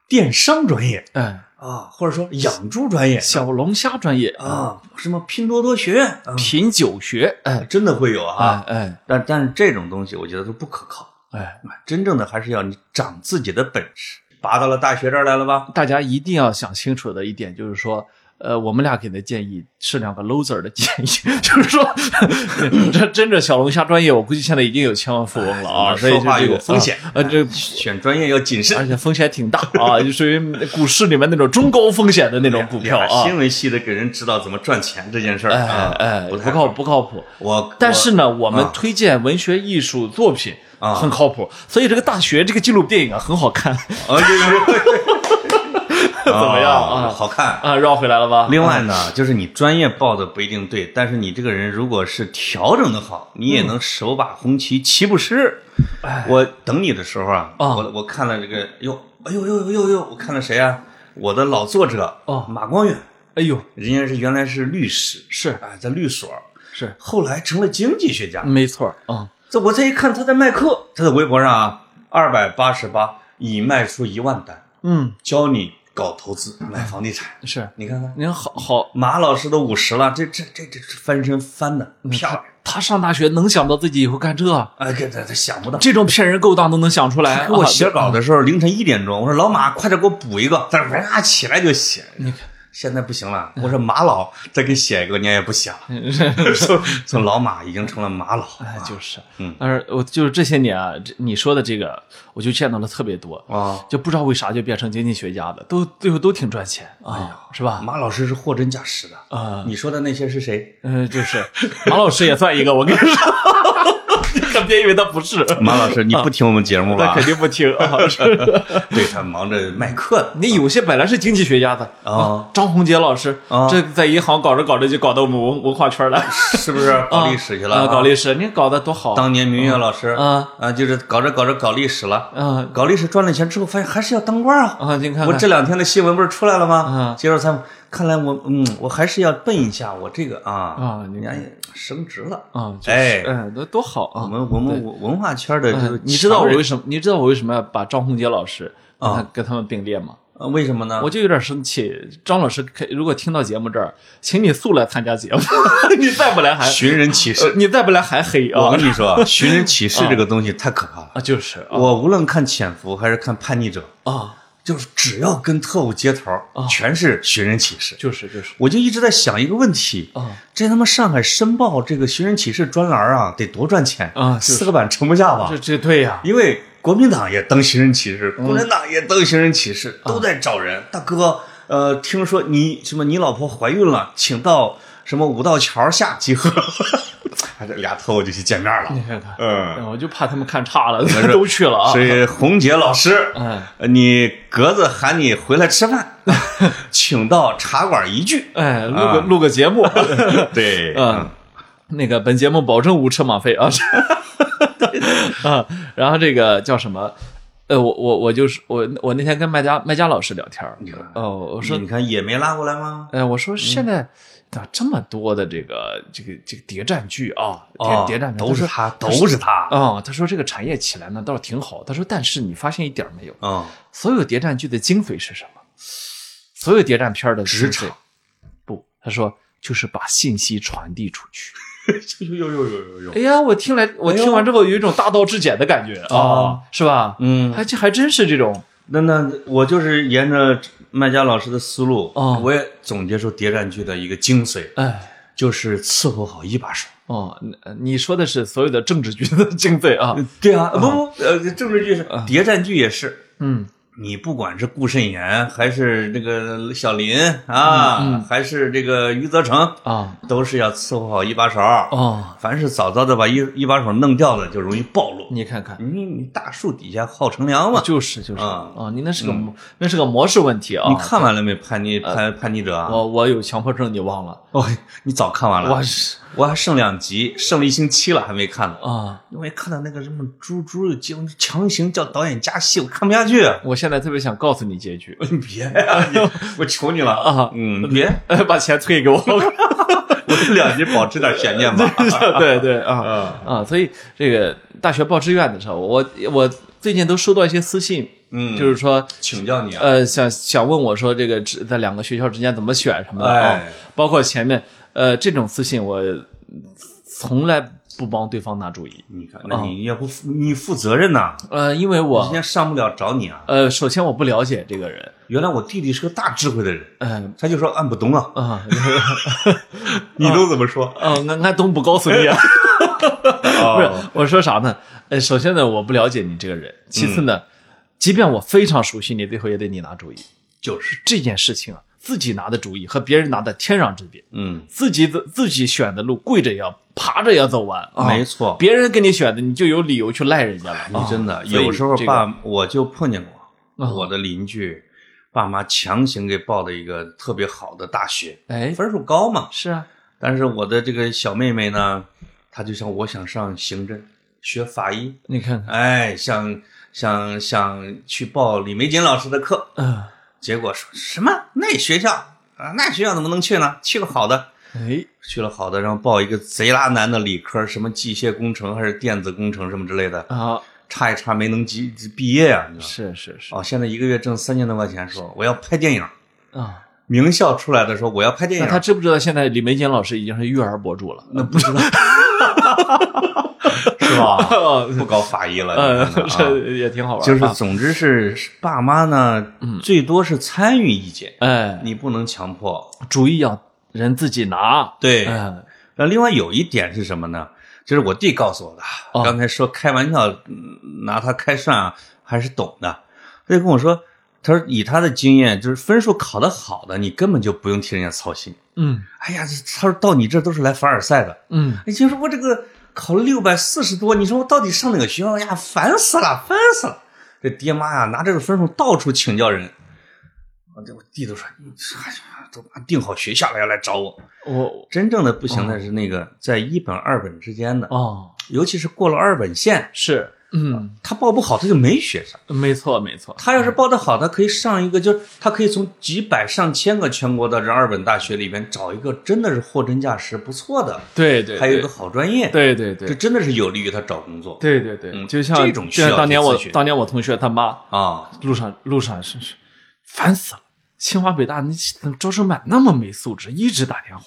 电商专业哎，啊，或者说养猪专业。小龙虾专业，啊，什么拼多多学院，啊。品酒学，哎。真的会有啊。哎哎。但但是这种东西，我觉得都不可靠。哎，真正的还是要你长自己的本事。拔到了大学这儿来了吧？大家一定要想清楚的一点就是说。呃，我们俩给的建议是两个 loser 的建议，就是说，这真正小龙虾专业，我估计现在已经有千万富翁了啊，所以就这个有风险啊呃，这选专业要谨慎。而且风险挺大啊，就属于股市里面那种中高风险的那种股票啊，新闻系的给人指导怎么赚钱这件事儿哎啊，哎，不靠不靠谱。我但是呢，我们啊推荐文学艺术作品啊很靠谱，所以这个大学这个纪录电影啊很好看啊，怎 怎么样啊好看。啊，绕回来了吧？另外呢，就是你专业报的不一定对，但是你这个人如果是调整的好，你也能手把红旗，旗不失。我等你的时候啊，啊我我看了这个，哟，哎呦呦呦呦呦，我看了谁啊？我的老作者哦马光远，哎呦，人家是原来是律师，是哎，在律所，是后来成了经济学家。没错啊，这我这一看他在卖课，他在微博上啊，二百八十八已卖出一万单，嗯，教你搞投资买房地产。是，你看看，您好好，马老师都五十了，这这这这翻身翻的漂亮。他上大学能想到自己以后干这？哎，给他他想不到。这种骗人勾当都能想出来。给我写稿的时候凌晨一点钟，我说老马，快点给我补一个。他说哇，起来就写。你看。现在不行了，我说马老再给写一个，你也不写了。从从老马已经成了马老，哎，就是，嗯，但是我就是这些年啊，这你说的这个，我就见到了特别多啊，就不知道为啥就变成经济学家的，都最后都挺赚钱啊，是吧？马老师是货真价实的啊，你说的那些是谁？嗯，就是马老师也算一个，我跟你说。可别以为他不是马老师，你不听我们节目吧？他肯定不听 啊！对他忙着卖课。你有些本来是经济学家的啊，张宏杰老师啊，这在银行搞着搞着就搞到文文化圈了，是不是？搞历史去了？搞历史，你搞得多好！当年明月老师啊啊，就是搞着搞着搞历史了啊，搞历史赚了钱之后，发现还是要当官啊啊！你看，我这两天的新闻不是出来了吗？啊，接受采访。看来我嗯，我还是要奔一下我这个啊啊，人家也升职了啊，哎哎，多多好啊！我们我们文文化圈的，你知道我为什么？你知道我为什么要把张宏杰老师啊跟他们并列吗？啊，为什么呢？我就有点生气。张老师，如果听到节目这儿，请你速来参加节目。你再不来还寻人启事，你再不来还黑啊！我跟你说，寻人启事这个东西太可怕了啊！就是我无论看潜伏还是看叛逆者啊。就是只要跟特务接头全是寻人启事。就是就是，我就一直在想一个问题啊，这他妈上海申报这个寻人启事专栏啊，得多赚钱啊！四个版盛不下吧？这这对呀，因为国民党也登寻人启事，共产党也登寻人启事，都在找人。大哥，呃，听说你什么你老婆怀孕了，请到什么五道桥下集合。俩特务就去见面了，你看看，嗯，我就怕他们看差了，都去了啊。所以红姐老师，嗯，你格子喊你回来吃饭，请到茶馆一聚，哎，录个录个节目，对，嗯，那个本节目保证无车马费啊，啊，然后这个叫什么？呃，我我我就是我我那天跟麦家麦家老师聊天，哦，我说你看也没拉过来吗？哎，我说现在。咋这么多的这个这个这个谍战剧啊？谍战都是他，都是他啊！他说这个产业起来呢倒是挺好。他说，但是你发现一点没有啊？所有谍战剧的精髓是什么？所有谍战片的职场不？他说就是把信息传递出去。呦呦呦呦呦呦！哎呀，我听来我听完之后有一种大道至简的感觉啊，是吧？嗯，还这还真是这种。那那我就是沿着。麦家老师的思路，哦，我也总结出谍战剧的一个精髓，哎，就是伺候好一把手。哦，你说的是所有的政治剧的精髓啊？对啊，不不，呃，政治剧是谍战剧也是，嗯。你不管是顾慎言，还是这个小林啊，还是这个余则成啊，都是要伺候好一把手哦。凡是早早的把一一把手弄掉了，就容易暴露。你看看，你你大树底下好乘凉嘛，就是就是啊哦，你那是个那是个模式问题啊。你看完了没？叛逆叛叛逆者啊？我我有强迫症，你忘了？哦，你早看完了。我是。我还剩两集，剩了一星期了，还没看呢啊！因为看到那个什么猪猪强强行叫导演加戏，我看不下去。我现在特别想告诉你结局，你别呀，你我求你了 啊！嗯，别 把钱退给我，我这两集保持点悬念吧。对对啊啊！所以这个大学报志愿的时候，我我最近都收到一些私信，嗯，就是说请教你啊，呃，想想问我说这个在两个学校之间怎么选什么的啊，包括前面。呃，这种私信我从来不帮对方拿主意。你看，那你也不你负责任呐？呃，因为我今天上不了找你啊。呃，首先我不了解这个人。原来我弟弟是个大智慧的人。嗯，他就说俺不懂啊。啊，你都怎么说？嗯，俺俺懂不告诉你啊。不是，我说啥呢？呃，首先呢，我不了解你这个人。其次呢，即便我非常熟悉你，最后也得你拿主意。就是这件事情啊。自己拿的主意和别人拿的天壤之别。嗯，自己的自己选的路，跪着也要爬着也要走完。没错，别人给你选的，你就有理由去赖人家了。你真的有时候爸，我就碰见过我的邻居，爸妈强行给报的一个特别好的大学，哎，分数高嘛。是啊，但是我的这个小妹妹呢，她就像我想上刑侦学法医，你看，哎，想想想去报李玫瑾老师的课，嗯。结果说什么那学校啊，那学校怎么能去呢？去个好的，哎，去了好的，然后报一个贼拉难的理科，什么机械工程还是电子工程什么之类的啊。差一差没能毕毕业啊，你知道？是是是哦，现在一个月挣三千多块钱，说我要拍电影。啊。名校出来的时候我要拍电影，他知不知道现在李玫瑾老师已经是育儿博主了？那不知道，是吧？不搞法医了，这 也挺好玩。就是啊总之是爸妈呢，最多是参与意见，哎，你不能强迫。主意要人自己拿。对，嗯那另外有一点是什么呢？就是我弟告诉我的，哦刚才说开玩笑嗯拿他开涮啊，还是懂的。他就跟我说，他说以他的经验，就是分数考得好的，你根本就不用替人家操心。嗯哎呀，他说到你这都是来凡尔赛的。嗯，你就说我这个考了六百四十多，你说我到底上哪个学校哎呀？烦死了，烦死了！这爹妈呀，拿这个分数到处请教人。我这我弟都说，你哎呀，都定好学校了要来找我。我真正的不行的是那个在一本二本之间的，哦尤其是过了二本线，是嗯，他报不好他就没学上。没错没错。他要是报得好，他可以上一个，就是他可以从几百上千个全国的这二本大学里边找一个真的是货真价实不错的，对对，还有一个好专业，对对对这真的是有利于他找工作。对对对，嗯就像这种需要就像当年我当年我同学他妈啊，路上路上是是烦死了，清华北大你怎么招生办那么没素质，一直打电话。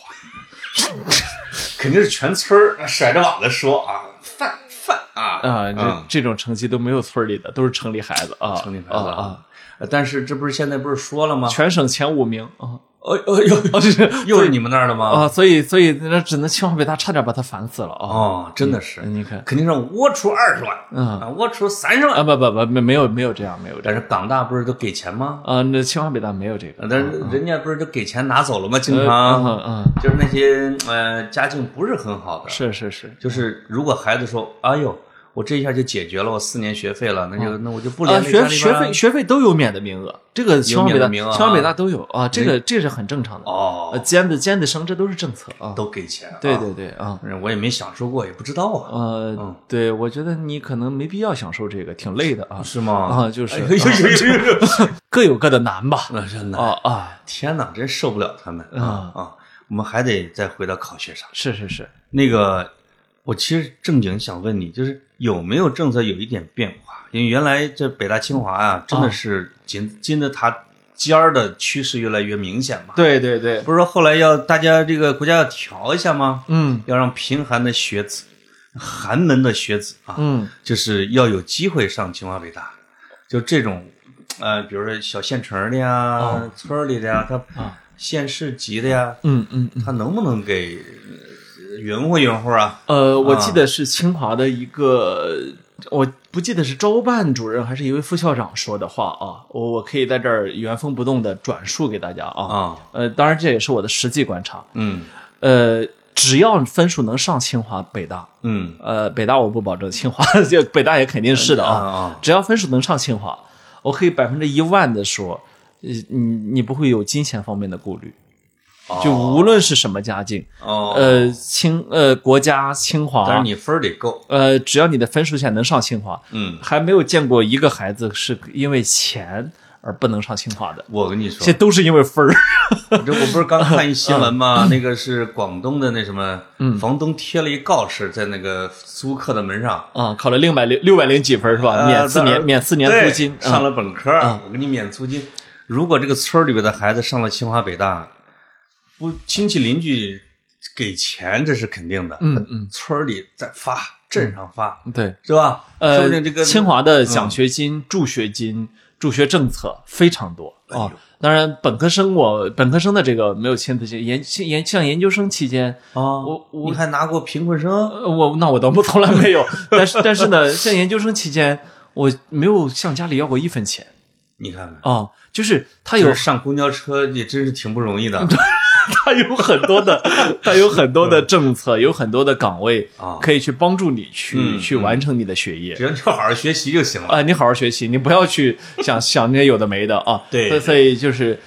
肯定是全村儿甩着膀子说啊，啊啊，这嗯。这种成绩都没有村里的，都是城里孩子啊，城里孩子啊。但是这不是现在不是说了吗？全省前五名啊。哦哦哟，啊，这是 又是你们那儿的吗？啊，所以所以那只能清华北大差点把他烦死了啊！哦，真的是，你看。肯定是我出二十万，嗯。啊，我出三十万，啊，不不不，没没有没有这样，没有但是港大不是都给钱吗？啊，那清华北大没有这个呃，但是人家不是都给钱拿走了吗？经呃常嗯嗯，就是那些呃家境不是很好的，是是是。就是如果孩子说，哎呦，我这一下就解决了我四年学费了，那就那我就不啊，连累家学学费学费都有免的名额，这个清华北大名额啊清华北大都有啊，这个这是很正常的。哦呃，尖子尖子生这都是政策啊。都给钱，对啊对对啊，嗯我也没享受过，也不知道啊，呃嗯，对，我觉得你可能没必要享受这个，挺累的啊。是吗？啊，就是！各有各的难吧。那真的啊啊，天哪，真受不了他们啊啊！我们还得再回到考学上。是是是，那个，我其实正经想问你，就是有没有政策有一点变化？因为原来这北大清华啊，真的是金金字塔尖儿的趋势越来越明显嘛。，对对对，不是说后来要大家这个国家要调一下吗？嗯要让贫寒的学子、寒门的学子啊，嗯就是要有机会上清华北大。就这种，呃，比如说小县城的呀、村里的呀，他啊县市级的呀，嗯嗯嗯。他能不能给呃匀乎匀乎啊？呃，我啊。记得是清华的一个，我不记得是招办主任还是一位副校长说的话啊，我我可以在这儿原封不动的转述给大家啊。啊，呃，当然这也是我的实际观察。嗯。呃，只要分数能上清华、北大，嗯。呃，北大我不保证，清华 就北大也肯定是的啊。只要分数能上清华，我可以百分之一万的说，呃，你你不会有金钱方面的顾虑，就无论是什么家境，哦，呃，清呃国家清华，但是你分儿得够，呃，只要你的分数线能上清华，嗯，还没有见过一个孩子是因为钱而不能上清华的，我跟你说。这，都是因为分儿。这我不是刚看一新闻吗？那个是广东的那什么，房东贴了一告示在那个租客的门上，啊，考了六百零六百零几分是吧？呃免四年当免四年租金，上了了本科，我给你免租金。如果这个村里边的孩子上了清华北大，不亲戚邻居给钱，这是肯定的。嗯嗯，村里再发，镇上发，对，是吧？说呃不定这个，清华的奖学金、助学金、助学政策非常多啊。当然，本科生我本科生的这个没有亲自去研研像研究生期间，啊，我我你还拿过贫困生？呃，我那我倒不从来没有，但是但是呢，像研究生期间，我没有向家里要过一分钱你看看，啊，就是他有上公交车也真是挺不容易的 他有很多的，他有很多的政策，有很多的岗位啊可以去帮助你去、嗯去完成你的学业只。要你好好学习就行了。啊、你好好学习，你不要去想想那些有的没的啊。对所以所以就是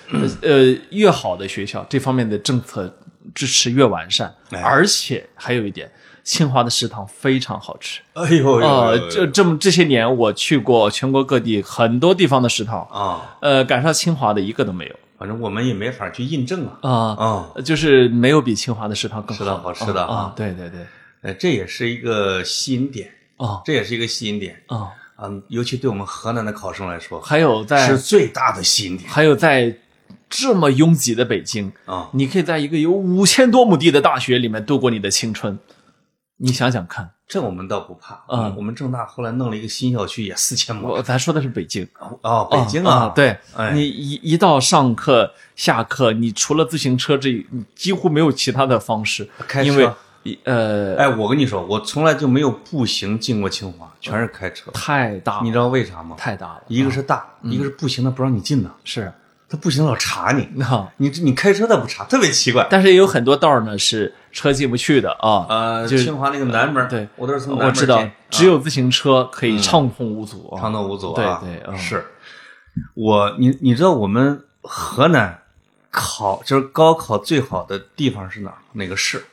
呃，越好的学校这方面的政策支持越完善，哎而且还有一点，清华的食堂非常好吃。哎呦呦啊、呦呦这这么这些年我去过全国各地很多地方的食堂，啊，呃，赶上清华的一个都没有反正我们也没法去印证啊。啊。啊，就是没有比清华的食堂更食堂好吃的啊啊！对对对，呃，这也是一个吸引点，啊这也是一个吸引点。啊嗯，尤其对我们河南的考生来说，还有在是最大的吸引点还有在这么拥挤的北京，啊。你可以在一个有五千多亩地的大学里面度过你的青春，你想想看，这我们倒不怕，嗯我们正大后来弄了一个新校区，也四千亩咱说的是北京。哦，北京啊，对、哎你一一到上课下课，你除了自行车这，你几乎没有其他的方式，开车因为呃，哎，我跟你说，我从来就没有步行进过清华，全是开车。太大了，你知道为啥吗？太大了，一个是大，一个是步行的不让你进呢，是他步行老查你，那，你你开车他不查，特别奇怪。但是也有很多道儿呢是车进不去的啊。呃，就清华那个南门，对我都是从南我知道只有自行车可以畅通无阻啊。畅通无阻对啊。对嗯是我你你知道我们河南考就是高考最好的地方是哪儿？哪个市？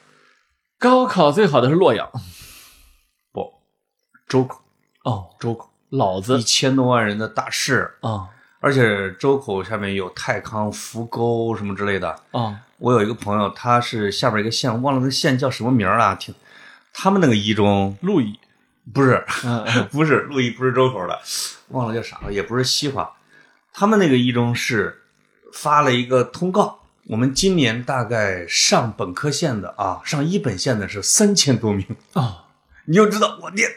高考最好的是洛阳不，周口，哦，周口老子一千多万人的大市，啊而且周口下面有太康、扶沟什么之类的。啊我有一个朋友，他是下边一个县，忘了那个县叫什么名儿了。听他们那个一中陆毅，不是，嗯嗯。不是鹿邑，不是周口的，忘了叫啥了，也不是西华。他们那个一中是发了一个通告，我们今年大概上本科线的啊，上一本线的是三千多名，啊，你就知道我天，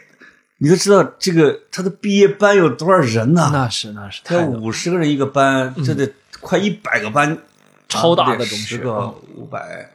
你就知道这个他的毕业班有多少人呢、那是那是他五十个人一个班，这得快一百个班，超大的中十学个五百，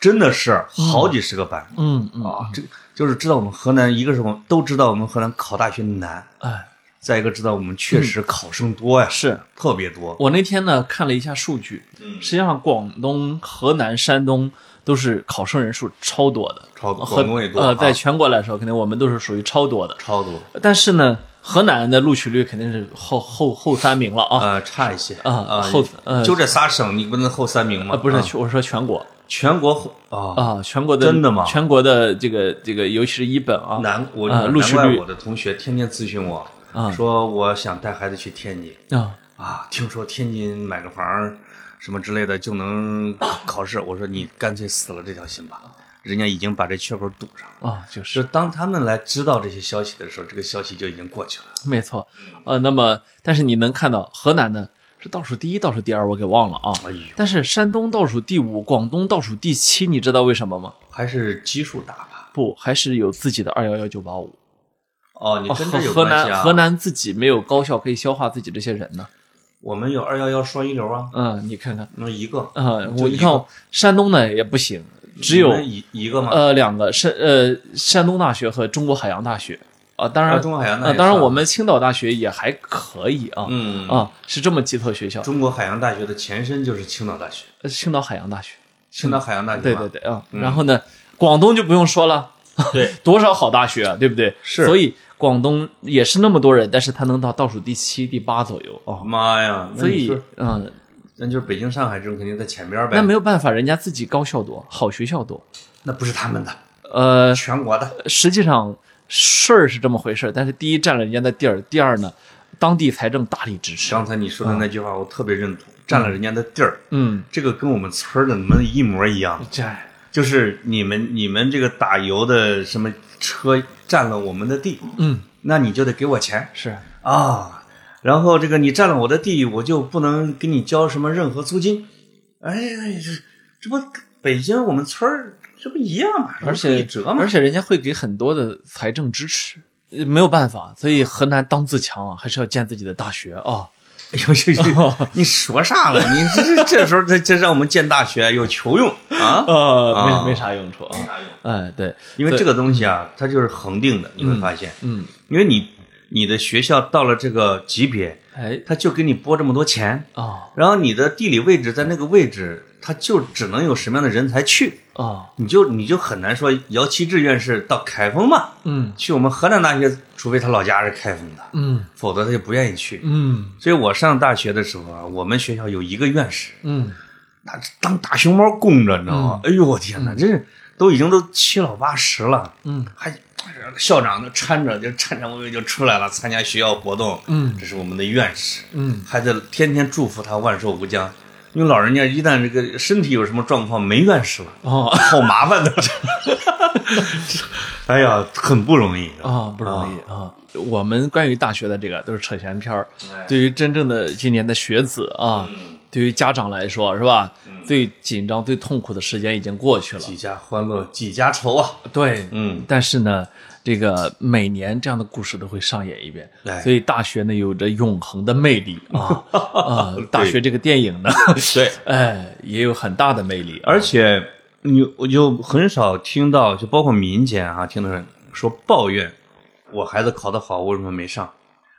真的是好几十个班。嗯嗯啊，这个就是知道我们河南，一个是我们都知道我们河南考大学难，哎。再一个知道我们确实考生多呀，是。特别多。我那天呢看了一下数据，实际上广东、河南、山东都是考生人数超多的，超多广东也多呃，啊。在全国来说，肯定我们都是属于超多的。超多，但是呢，河南的录取率肯定是后后后三名了啊。呃，差一些。啊啊后呃就这仨省，你不能后三名吗？啊！不是啊，我说全国全国后啊，啊，全国的真的吗？全国的这个这个，尤其是一本啊，难我啊录取率。我的同学天天咨询我，啊。说我想带孩子去天津。啊。啊，听说天津买个房什么之类的就能考试，我说你干脆死了这条心吧，人家已经把这缺口堵上了。啊，就是就当他们来知道这些消息的时候，这个消息就已经过去了。没错，呃，那么但是你能看到河南呢是倒数第一，倒数第二，我给忘了啊。哎呦，但是山东倒数第五，广东倒数第七，你知道为什么吗？还是基数大吧？不，还是有自己的二幺幺九八五。哦，你哦跟这有河？南河南自己没有高校可以消化自己这些人呢。我们有二幺幺双一流啊，嗯，你看看，那一个，啊，我你看山东呢也不行，只有一一个吗？呃两个山呃山东大学和中国海洋大学。啊，当然啊中国海洋大呃学算当然我们青岛大学也还可以啊，嗯。啊是这么几所学校，中国海洋大学的前身就是青岛大学，呃青岛海洋大学，青岛海洋大学对对对啊，然后呢，广东就不用说了，对，多少好大学啊，对不对？是。所以广东也是那么多人，但是他能到倒数第七、第八左右哦，妈呀！所以嗯，那就是北京、上海这种肯定在前边呗。那没有办法，人家自己高校多，好学校多，那不是他们的，呃，全国的。实际上事儿是这么回事儿，但是第一占了人家的地儿，第二呢，当地财政大力支持。刚才你说的那句话，我特别认同，占了人家的地儿，嗯，这个跟我们村儿的门一模一样。这就是你们你们这个打油的什么车占了我们的地，嗯那你就得给我钱是啊。然后这个你占了我的地，我就不能给你交什么任何租金。哎，这这不北京我们村儿这不一样嘛？而且而。且人家会给很多的财政支持，呃没有办法，所以河南当自强啊，还是要建自己的大学啊。哎呦呦呦！你说啥了？你这这这时候这这让我们建大学有求用啊？呃，啊没没啥用处啊。哎，对，因为这个东西啊，它就是恒定的，你会发现，嗯，因为你你的学校到了这个级别，哎。他就给你拨这么多钱，啊然后你的地理位置在那个位置，他就只能有什么样的人才去，啊，你就你就很难说姚期志院士到开封嘛，嗯。去我们河南大学，除非他老家是开封的，嗯。否则他就不愿意去。嗯。所以我上大学的时候啊，我们学校有一个院士，嗯，那当大熊猫供着，你知道吗？哎呦我天哪，这是都已经都七老八十了，嗯，还校长就搀着就颤颤巍巍就出来了，参加学校活动，嗯这是我们的院士，嗯，还在天天祝福他万寿无疆。因为老人家一旦这个身体有什么状况，没院士了，哦好麻烦的。哎呀，很不容易啊，不容易啊。我们关于大学的这个都是扯闲篇儿，对于真正的今年的学子啊，对于家长来说是吧？最紧张、最痛苦的时间已经过去了。几家欢乐几家愁啊！对，嗯，但是呢，这个每年这样的故事都会上演一遍，哎所以大学呢有着永恒的魅力啊啊！大学这个电影呢，对，哎，也有很大的魅力，而且你我就很少听到，就包括民间啊，听到人说抱怨我孩子考得好，为什么没上，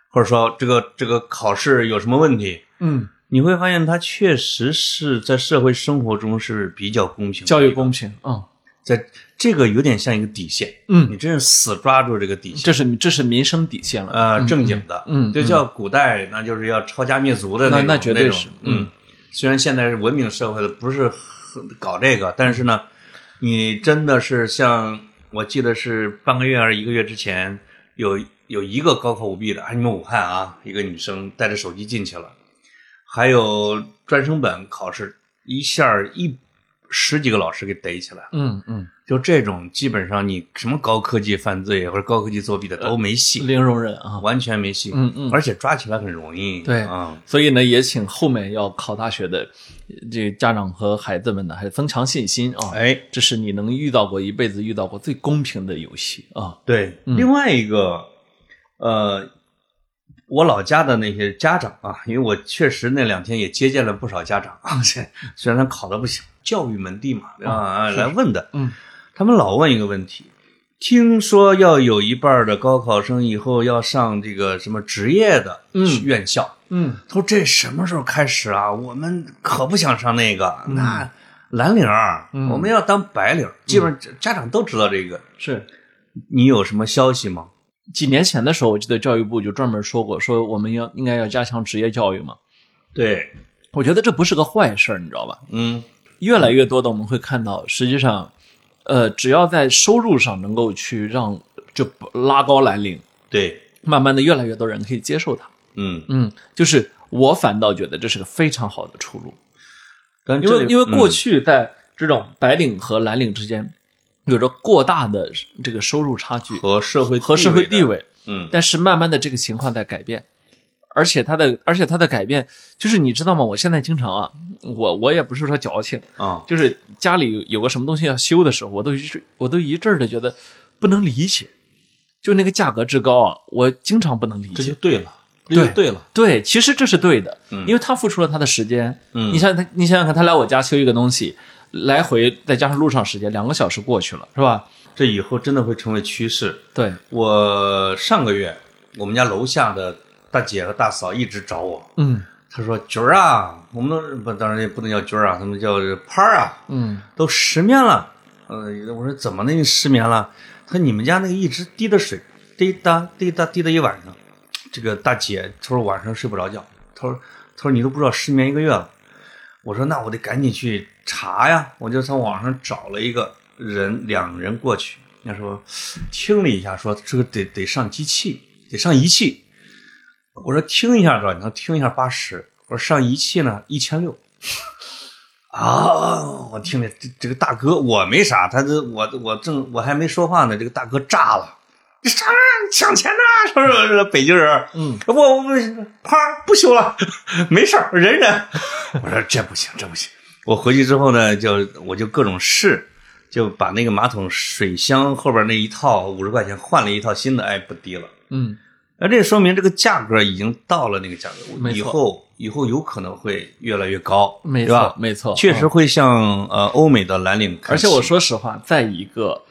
或者说这个这个考试有什么问题，嗯，你会发现他确实是在社会生活中是比较公平的，教育公平啊，在这个有点像一个底线，嗯你真是死抓住这个底线。这是这是民生底线了，呃，正经的，嗯这叫古代，那就是要抄家灭族的那种那绝对是嗯。虽然现在是文明社会了，不是很搞这个，但是呢，你真的是像我记得是半个月还是一个月之前，有有一个高考舞弊的，还是你们武汉啊，一个女生带着手机进去了，还有专升本考试，一下一十几个老师给逮起来了。嗯嗯，就这种，基本上你什么高科技犯罪或者高科技作弊的都没戏，零容忍啊，完全没戏。嗯嗯而且抓起来很容易。对啊，所以呢，也请后面要考大学的呃这个家长和孩子们呢，还是增强信心啊。哎，这是你能遇到过一辈子遇到过最公平的游戏啊。对。嗯另外一个，呃，我老家的那些家长啊，因为我确实那两天也接见了不少家长啊，虽然他考的不行，教育门第嘛，啊，是来问的，嗯，他们老问一个问题。听说要有一半的高考生以后要上这个什么职业的嗯院校，嗯他说这什么时候开始啊？我们可不想上那个，那蓝领我们要当白领。基本上家长都知道这个。是你有什么消息吗？几年前的时候，我记得教育部就专门说过，说我们要应该要加强职业教育嘛。对，我觉得这不是个坏事儿，你知道吧？嗯，越来越多的我们会看到，实际上，呃，只要在收入上能够去让就拉高蓝领，对，慢慢的越来越多人可以接受它。嗯，嗯，就是我反倒觉得这是个非常好的出路，因为因为过嗯去在这种白领和蓝领之间有着过大的这个收入差距和社会和社会地，位，嗯，但是慢慢的这个情况在改变，而且他的而且他的改变就是你知道吗？我现在经常啊，我我也不是说矫情，啊，就是家里有个什么东西要修的时候，我都我都一阵儿的觉得不能理解，就那个价格之高啊，我经常不能理解。这就对了，这对就对了，对，其实这是对的，因为他付出了他的时间。嗯你想他，你想想看，他来我家修一个东西，来回再加上路上时间，两个小时过去了，是吧？这以后真的会成为趋势。对，我上个月我们家楼下的大姐和大嫂一直找我，嗯她说：“娟儿啊，我们都不当然也不能叫娟儿啊，他们叫潘儿啊，嗯都失眠了。”呃，我说怎么的失眠了？他说你们家那个一直滴的水，滴答滴答滴答一晚上。这个大姐她说晚上睡不着觉，她说她说你都不知道失眠一个月了。我说那我得赶紧去查呀，我就从网上找了一个人，两人过去，人家说听了一下，说这个得得上机器，得上仪器。我说听一下多少？你说听一下八十。我说上仪器呢一千六。啊！我听着这这个大哥，我没啥，他这我我正我还没说话呢，这个大哥炸了，这啥抢钱呐？说是是北京人，嗯，我我我啪不修了，没事儿忍忍。我说这不行，这不行。我回去之后呢，就我就各种试，就把那个马桶水箱后边那一套五十块钱换了一套新的，哎，不低了。嗯，那这说明这个价格已经到了那个价格，以后以后有可能会越来越高，没错没错，确实嗯会向呃欧美的蓝领，而且我说实话，在一个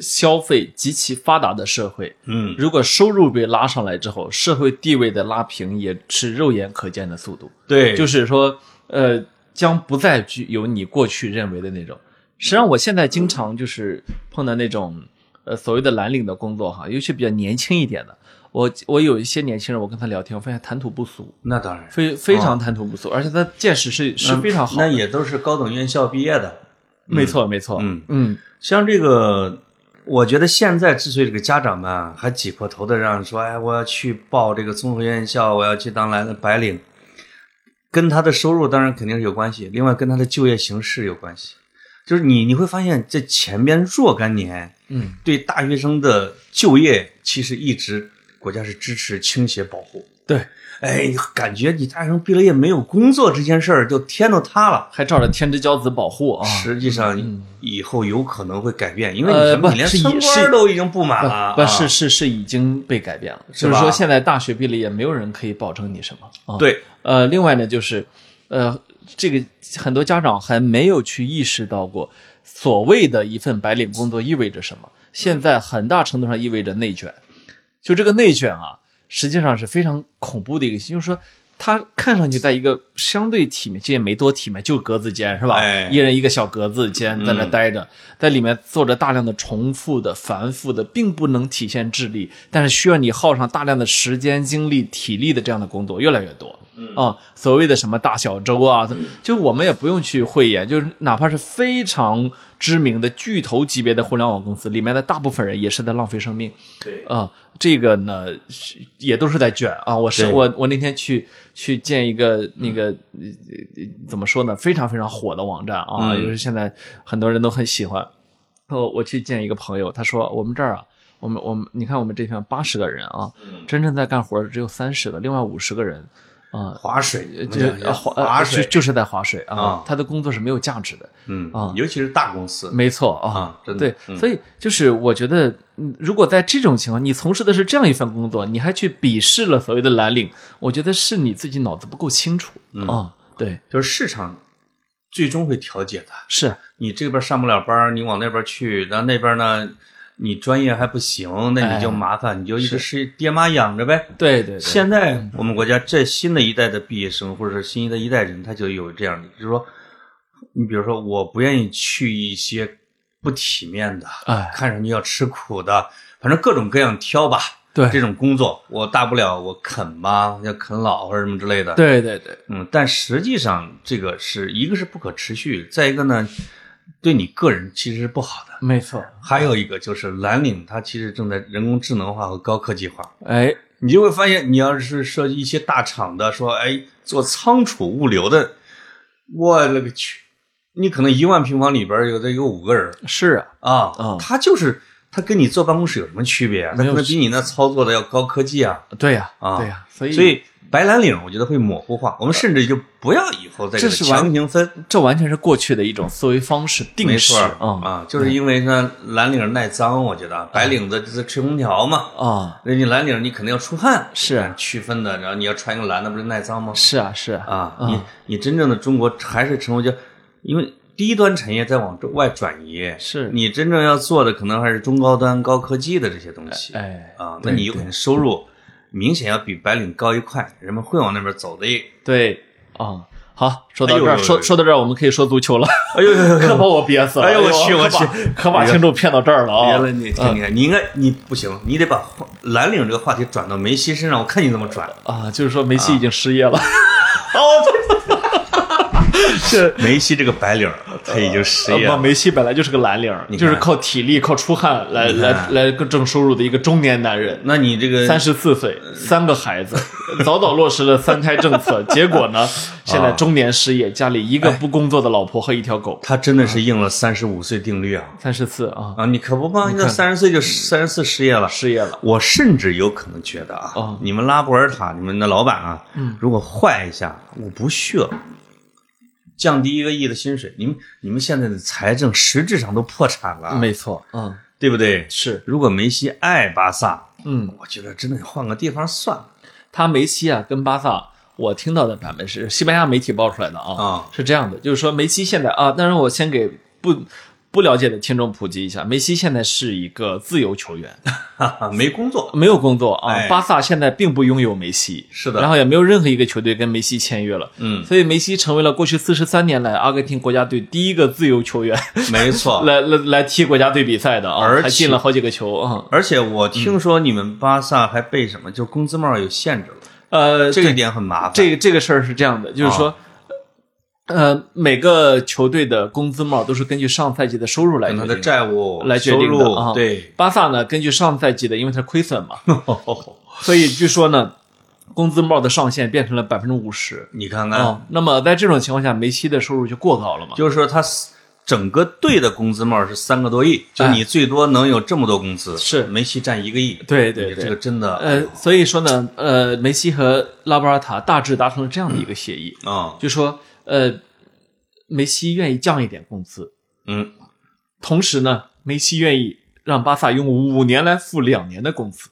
消费极其发达的社会，嗯，如果收入被拉上来之后，社会地位的拉平也是肉眼可见的速度。对，就是说，呃，将不再具有你过去认为的那种。实际上，我现在经常就是碰到那种呃所谓的蓝领的工作哈，尤其比较年轻一点的。我我有一些年轻人，我跟他聊天，我发现谈吐不俗，那当然非非常谈吐不俗，而且他见识是是非常好的。那也都是高等院校毕业的。没错没错，嗯嗯像这个，我觉得现在之所以这个家长们还挤破头的让说，哎，我要去报这个综合院校，我要去当蓝白领，跟他的收入当然肯定是有关系，另外跟他的就业形势有关系。就是你你会发现，这前边若干年，嗯，对大学生的就业其实一直国家是支持倾斜保护。对，哎，感觉你大学生毕了业没有工作这件事儿，就天都塌了。还照着天之骄子保护啊。实际上以后有可能会改变，因为你你连村官是都已经不满了，不啊是是是已经被改变了，是就是说现在大学毕了业，没有人可以保证你什么啊。对，呃，另外呢，就是，呃，这个很多家长还没有去意识到过，所谓的一份白领工作意味着什么。现在很大程度上意味着内卷，就这个内卷啊，实际上是非常恐怖的一个，就是说。它看上去在一个相对体面，这也没多体面，就格子间是吧？哎一人一个小格子间在那待着，在里面做着大量的重复的、繁复的，并不能体现智力，但是需要你耗上大量的时间、精力、体力的这样的工作越来越多。啊，所谓的什么大小周啊，就我们也不用去讳言，就是哪怕是非常知名的巨头级别的互联网公司里面的大部分人也是在浪费生命。对啊，这个呢也都是在卷啊。我是我我那天去去见一个那个、呃怎么说呢，非常非常火的网站啊，嗯就是现在很多人都很喜欢。我我去见一个朋友，他说我们这儿啊，我们我们你看我们这片八十个人啊，真正在干活的只有三十个，另外五十个人啊。划水，这呃划水就，就是在划水啊啊，他的工作是没有价值的，嗯啊尤其是大公司，没错啊啊，真的对，嗯所以就是我觉得，嗯如果在这种情况，你从事的是这样一份工作，你还去鄙视了所谓的蓝领，我觉得是你自己脑子不够清楚嗯啊。对，就是市场最终会调节的。是你这边上不了班，你往那边去，然后那边呢，你专业还不行，那你就哎麻烦，你就一直是爹妈养着呗。对对对，现在我们国家这新的一代的毕业生，或者是新的一代人，他就有这样的，就是说，你比如说，我不愿意去一些不体面的，哎看上去要吃苦的，反正各种各样挑吧。对这种工作，我大不了我啃吧，要啃老或者什么之类的。对对对，嗯，但实际上这个是一个是不可持续，再一个呢，对你个人其实是不好的。没错。还有一个就是蓝领，它其实正在人工智能化和高科技化。哎，你就会发现，你要是设计一些大厂的，说哎做仓储物流的，我勒个去，你可能一万平方里边有的有五个人是啊，啊，啊他就是他跟你坐办公室有什么区别啊？他可能比你那操作的要高科技啊。对呀，啊对呀，所以所以白蓝领，我觉得会模糊化。我们甚至就不要以后再这是完强行分。这完全是过去的一种思维方式定式啊啊，就是因为呢，蓝领耐脏，我觉得白领子就是吹空调嘛，啊，那你蓝领你肯定要出汗，是区分的，然后你要穿一个蓝的，不是耐脏吗？是啊是啊，啊，你你真正的中国还是成为就，因为低端产业在往外转移，是你真正要做的可能还是中高端、高科技的这些东西哎啊，那你有可能收入明显要比白领高一块，人们会往那边走的。对啊。好，说到这儿，说说到这儿，我们可以说足球了。哎呦呦呦 可把我憋死了！哎呦我去我去 可把听众骗到这儿了啊！别了你，听你看，你应该你不行，你得把话蓝领这个话题转到梅西身上，我看你怎么转。啊，就是说梅西已经失业了。这梅西这个白领，他已经失业了。梅西本来就是个蓝领，就是靠体力、靠出汗来来来挣收入的一个中年男人。那你这个三十四岁，三个孩子，早早落实了三胎政策，结果呢，现在中年失业，家里一个不工作的老婆和一条狗。他真的是应了三十五岁定律啊！三十四啊，啊，你可不嘛，那三十岁就三十四失业了。失业了。我甚至有可能觉得啊，哦你们拉波尔塔，你们的老板啊，如果换一下，我不屑，降低一个亿的薪水，你们你们现在的财政实质上都破产了，没错，嗯，对不对？是，如果梅西爱巴萨，嗯，我觉得真的换个地方算了。他梅西啊跟巴萨，我听到的版本是西班牙媒体爆出来的啊，啊。是这样的，就是说梅西现在啊，当然我先给不不了解的听众普及一下，梅西现在是一个自由球员，没工作。没有工作啊。哎巴萨现在并不拥有梅西，是的然后也没有任何一个球队跟梅西签约了，嗯，所以梅西成为了过去四十三年来阿根廷国家队第一个自由球员，没错。来来来踢国家队比赛的啊，而且还进了好几个球啊。而且我听说你们巴萨还被什么，就工资帽有限制了，呃，这个点很麻烦。这个这个事儿是这样的，就是说，呃，每个球队的工资帽都是根据上赛季的收入来决定的。债务来决收定的啊。对，巴萨呢，根据上赛季的，因为它亏损嘛，所以据说呢，工资帽的上限变成了百分之五十。你看看，啊，那么在这种情况下，梅西的收入就过高了嘛？就是说他整个队的工资帽是三个多亿，就你最多能有这么多工资，是。梅西占一个亿。对对对，这个真的，呃，所以说呢，呃，梅西和拉波尔塔大致达成了这样的一个协议，啊，就说，呃，梅西愿意降一点工资，嗯，同时呢，梅西愿意让巴萨用五年来付两年的工资，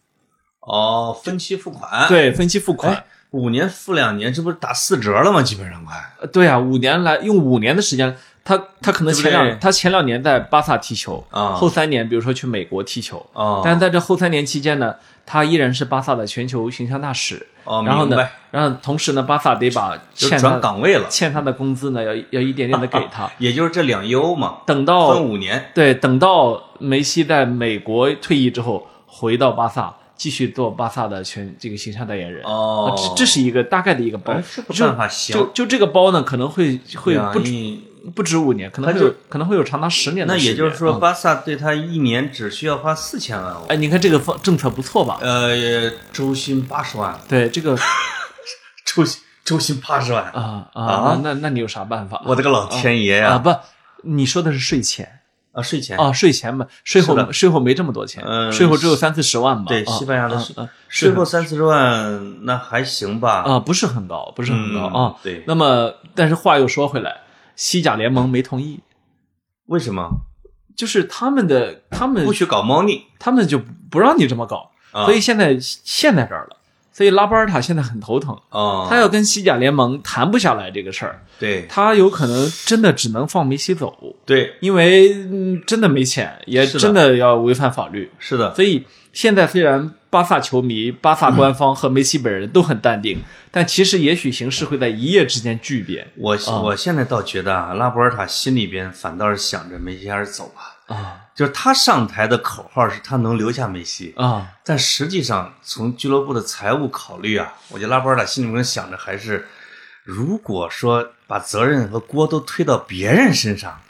哦，分期付款，，对，分期付款哎，，五年付两年，这不是打四折了吗？基本上快，呃对啊，五年来用五年的时间，他他可能前两他前两年在巴萨踢球，啊后三年比如说去美国踢球，啊，但是在这后三年期间呢，他依然是巴萨的全球形象大使。哦，然后呢明白，然后同时呢，巴萨得把就转岗位了，欠他的工资呢，要要一点点的给他。也就是这两亿欧嘛，等到分五年，对，等到梅西在美国退役之后，回到巴萨，继续做巴萨的全这个形象代言人。哦。啊，这这是一个大概的一个包。哎，这个就办法行。就就这个包呢，可能会会不止不止五年，可能会有可能会有长达十年的那时间。也就是说，啊巴萨对他一年只需要花四千万欧，哎，你看这个方政策不错吧？呃，周薪八十万，对这个 周薪周薪八十万，啊啊啊，那那你有啥办法？我的个老天爷呀啊！呀！不，你说的是税前啊，税前啊，税前嘛，税后税后没这么多钱，嗯税后只有三四十万吧。对啊西班牙的税税后三四十万，那还行吧？啊，不是很高，不是很高嗯啊。对那么，但是话又说回来，西甲联盟没同意，为什么？就是他们的他们不许搞猫腻？他们就不让你这么搞，啊。所以现在陷在这儿了。所以拉波尔塔现在很头疼，哦，他要跟西甲联盟谈不下来这个事儿，对。他有可能真的只能放梅西走，对。因为嗯真的没钱，也真的要违反法律。是的，所以现在虽然巴萨球迷、巴萨官方和梅西本人都很淡定，但其实也许形势会在一夜之间巨变。我啊。我现在倒觉得啊，拉波尔塔心里边反倒是想着梅西还是走吧，啊。就是他上台的口号是他能留下梅西，啊！但实际上从俱乐部的财务考虑啊，我觉得拉波尔塔心里面想着还是，如果说把责任和锅都推到别人身上，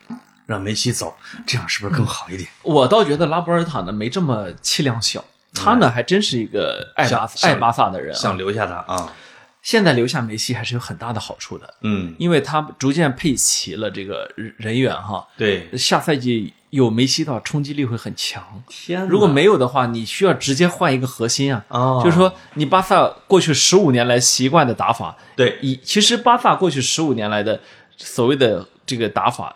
让梅西走，这样是不是更好一点？我倒觉得拉波尔塔呢没这么气量小，他呢还真是一个爱巴萨的人、啊。想留下他啊，现在留下梅西还是有很大的好处的，嗯，因为他逐渐配齐了这个人人员哈。对，下赛季有梅西的话，冲击力会很强。天哪，如果没有的话，你需要直接换一个核心啊。哦，就是说，你巴萨过去十五年来习惯的打法，对，以其实巴萨过去十五年来的所谓的这个打法，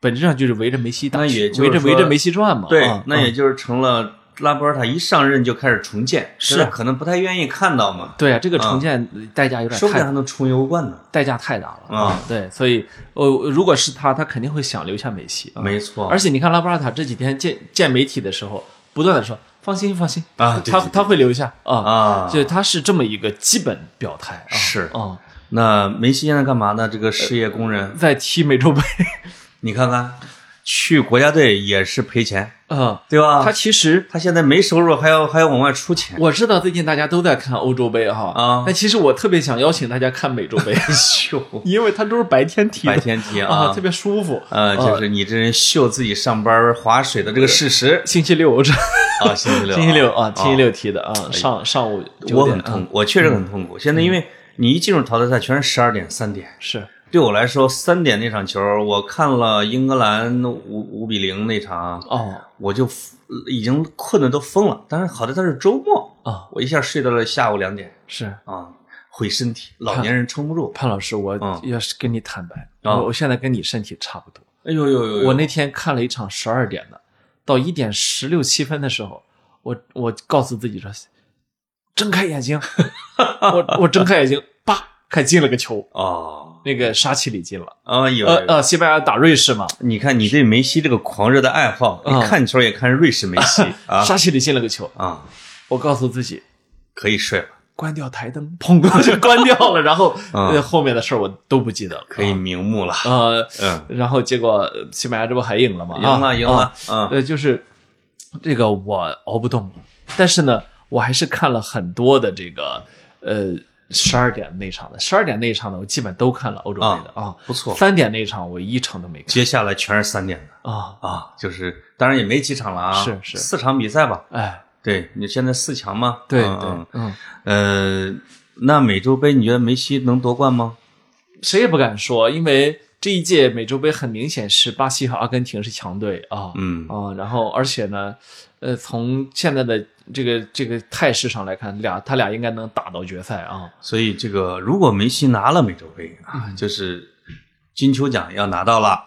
本质上就是围着梅西打，那也就是围着围着梅西转嘛。对啊，那也就是成了拉波尔塔一上任就开始重建，是可能不太愿意看到嘛，对啊，这个重建代价有点说不定太还能冲欧冠呢。代价太大了啊对，所以呃，如果是他，他肯定会想留下梅西。啊没错，而且你看拉波尔塔这几天见见媒体的时候，不断的说放心放心啊对对对他会留下啊啊就他是这么一个基本表态啊是啊，那梅西现在干嘛呢？这个失业工人，在踢美洲杯你看看，去国家队也是赔钱，啊，对吧？他其实他现在没收入，还要还要往外出钱。我知道最近大家都在看欧洲杯哈啊。但其实我特别想邀请大家看美洲杯，秀因为他都是白天踢，白天踢啊，啊。特，别舒服。呃，就是你这人秀自己上班划水的这个事实。星期六这啊，星期六，星期六啊，星期六，踢的啊，上上午我很痛，我确实很痛苦。现在因为你一进入淘汰赛，全是十二点、三点。是对我来说，三点那场球，我看了英格兰五五比零那场，哦我就已经困得都疯了。但是好在它是周末，啊我一下睡到了下午两点是啊，毁身体，老年人撑不住。潘老师，我嗯要是跟你坦白，啊我我现在跟你身体差不多。哎呦呦呦呦！我那天看了一场十二点的，到一点十六七分的时候，我我告诉自己说，睁开眼睛，我我睁开眼睛，叭，看进了个球，哦，那个沙奇里进了。啊有呃呃，西班牙打瑞士嘛，你看你对梅西这个狂热的爱好，看球也看瑞士梅西啊 沙奇里进了个球，啊，我告诉自己。可以睡了，关掉台灯，砰 就关掉了，然后、后面的事儿我都不记得了。可以瞑目了。呃，嗯，然后结果呃西班牙这不还赢了吗？赢了啊赢了呃，就是这个我熬不动，但是呢，我还是看了很多的这个呃十二点那场的，十二点那场的我基本都看了欧洲杯的啊，不错。三点那场我一场都没看。接下来全是三点。的啊，啊，就是当然也没几场了啊，是是。四场比赛吧。哎，对你现在四强嘛？对嗯对，嗯。嗯。呃，那美洲杯你觉得梅西能夺冠吗？谁也不敢说，因为这一届美洲杯很明显是巴西和阿根廷是强队啊，嗯。啊，然后而且呢，呃，从现在的这个这个态势上来看，俩他俩应该能打到决赛啊。所以这个如果梅西拿了美洲杯啊，就是金球奖要拿到了，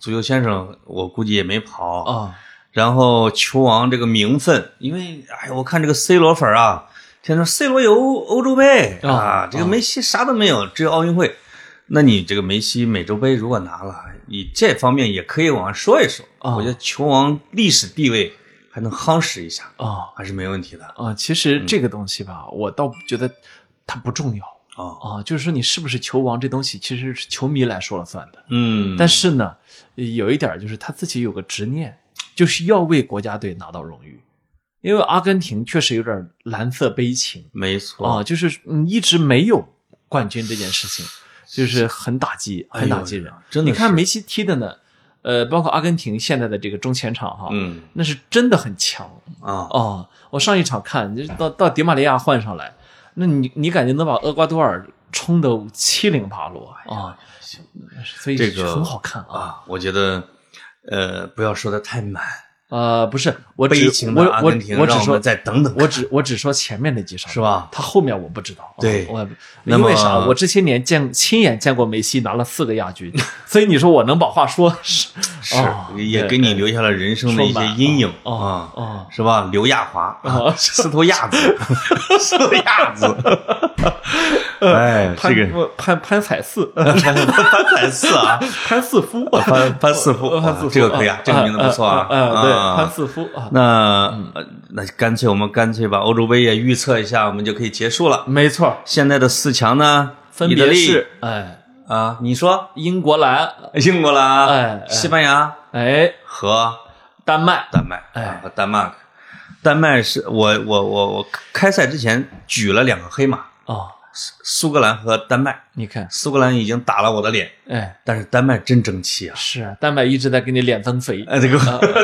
足球先生我估计也没跑啊。然后球王这个名分，因为哎，我看这个 C 罗粉啊，天天说 C 罗有欧欧洲杯啊，这个梅西啥都没有，只有奥运会。那你这个梅西美洲杯如果拿了，你这方面也可以往上说一说。我觉得球王历史地位还能夯实一下啊，还是没问题的啊。其实这个东西吧，我倒觉得它不重要啊啊，就是说你是不是球王这东西，其实是球迷来说了算的。嗯，但是呢，有一点就是他自己有个执念，就是要为国家队拿到荣誉。因为阿根廷确实有点蓝色悲情，没错啊，就是嗯一直没有冠军这件事情。就是很打击，很打击人。真的，你看梅西踢的呢，呃，包括阿根廷现在的这个中前场哈，嗯，那是真的很强啊。哦，我上一场看，就到到迪玛利亚换上来，那你你感觉能把厄瓜多尔冲得七零八落啊？所以这个很好看啊。我觉得，呃，不要说的太满。呃，不是，我只我情的阿根廷，我只说再等等，我只我只说前面那几场是吧？他后面我不知道。对，我因为啥？我这些年见亲眼见过梅西拿了四个亚军，所以你说我能把话说是 是，也给你留下了人生的一些阴影啊啊，是吧？刘亚华 啊，四头亚子，四头亚子。哎，这个潘潘彩四，潘潘彩四啊，潘四夫，潘潘四夫，潘四夫，这个可以啊，这个名字不错啊。嗯，对，潘斯夫啊。那那干脆我们干脆把欧洲杯也预测一下，我们就可以结束了。没错，现在的四强呢，分别是哎。啊，你说英国兰、英国兰、哎西班牙。哎。和丹麦、丹麦。哎。和丹麦。丹麦是我我我我开赛之前举了两个黑马。啊，苏格兰和丹麦。你看，苏格兰已经打了我的脸，哎，但是丹麦真争气啊！是丹麦一直在给你脸增肥，哎，这个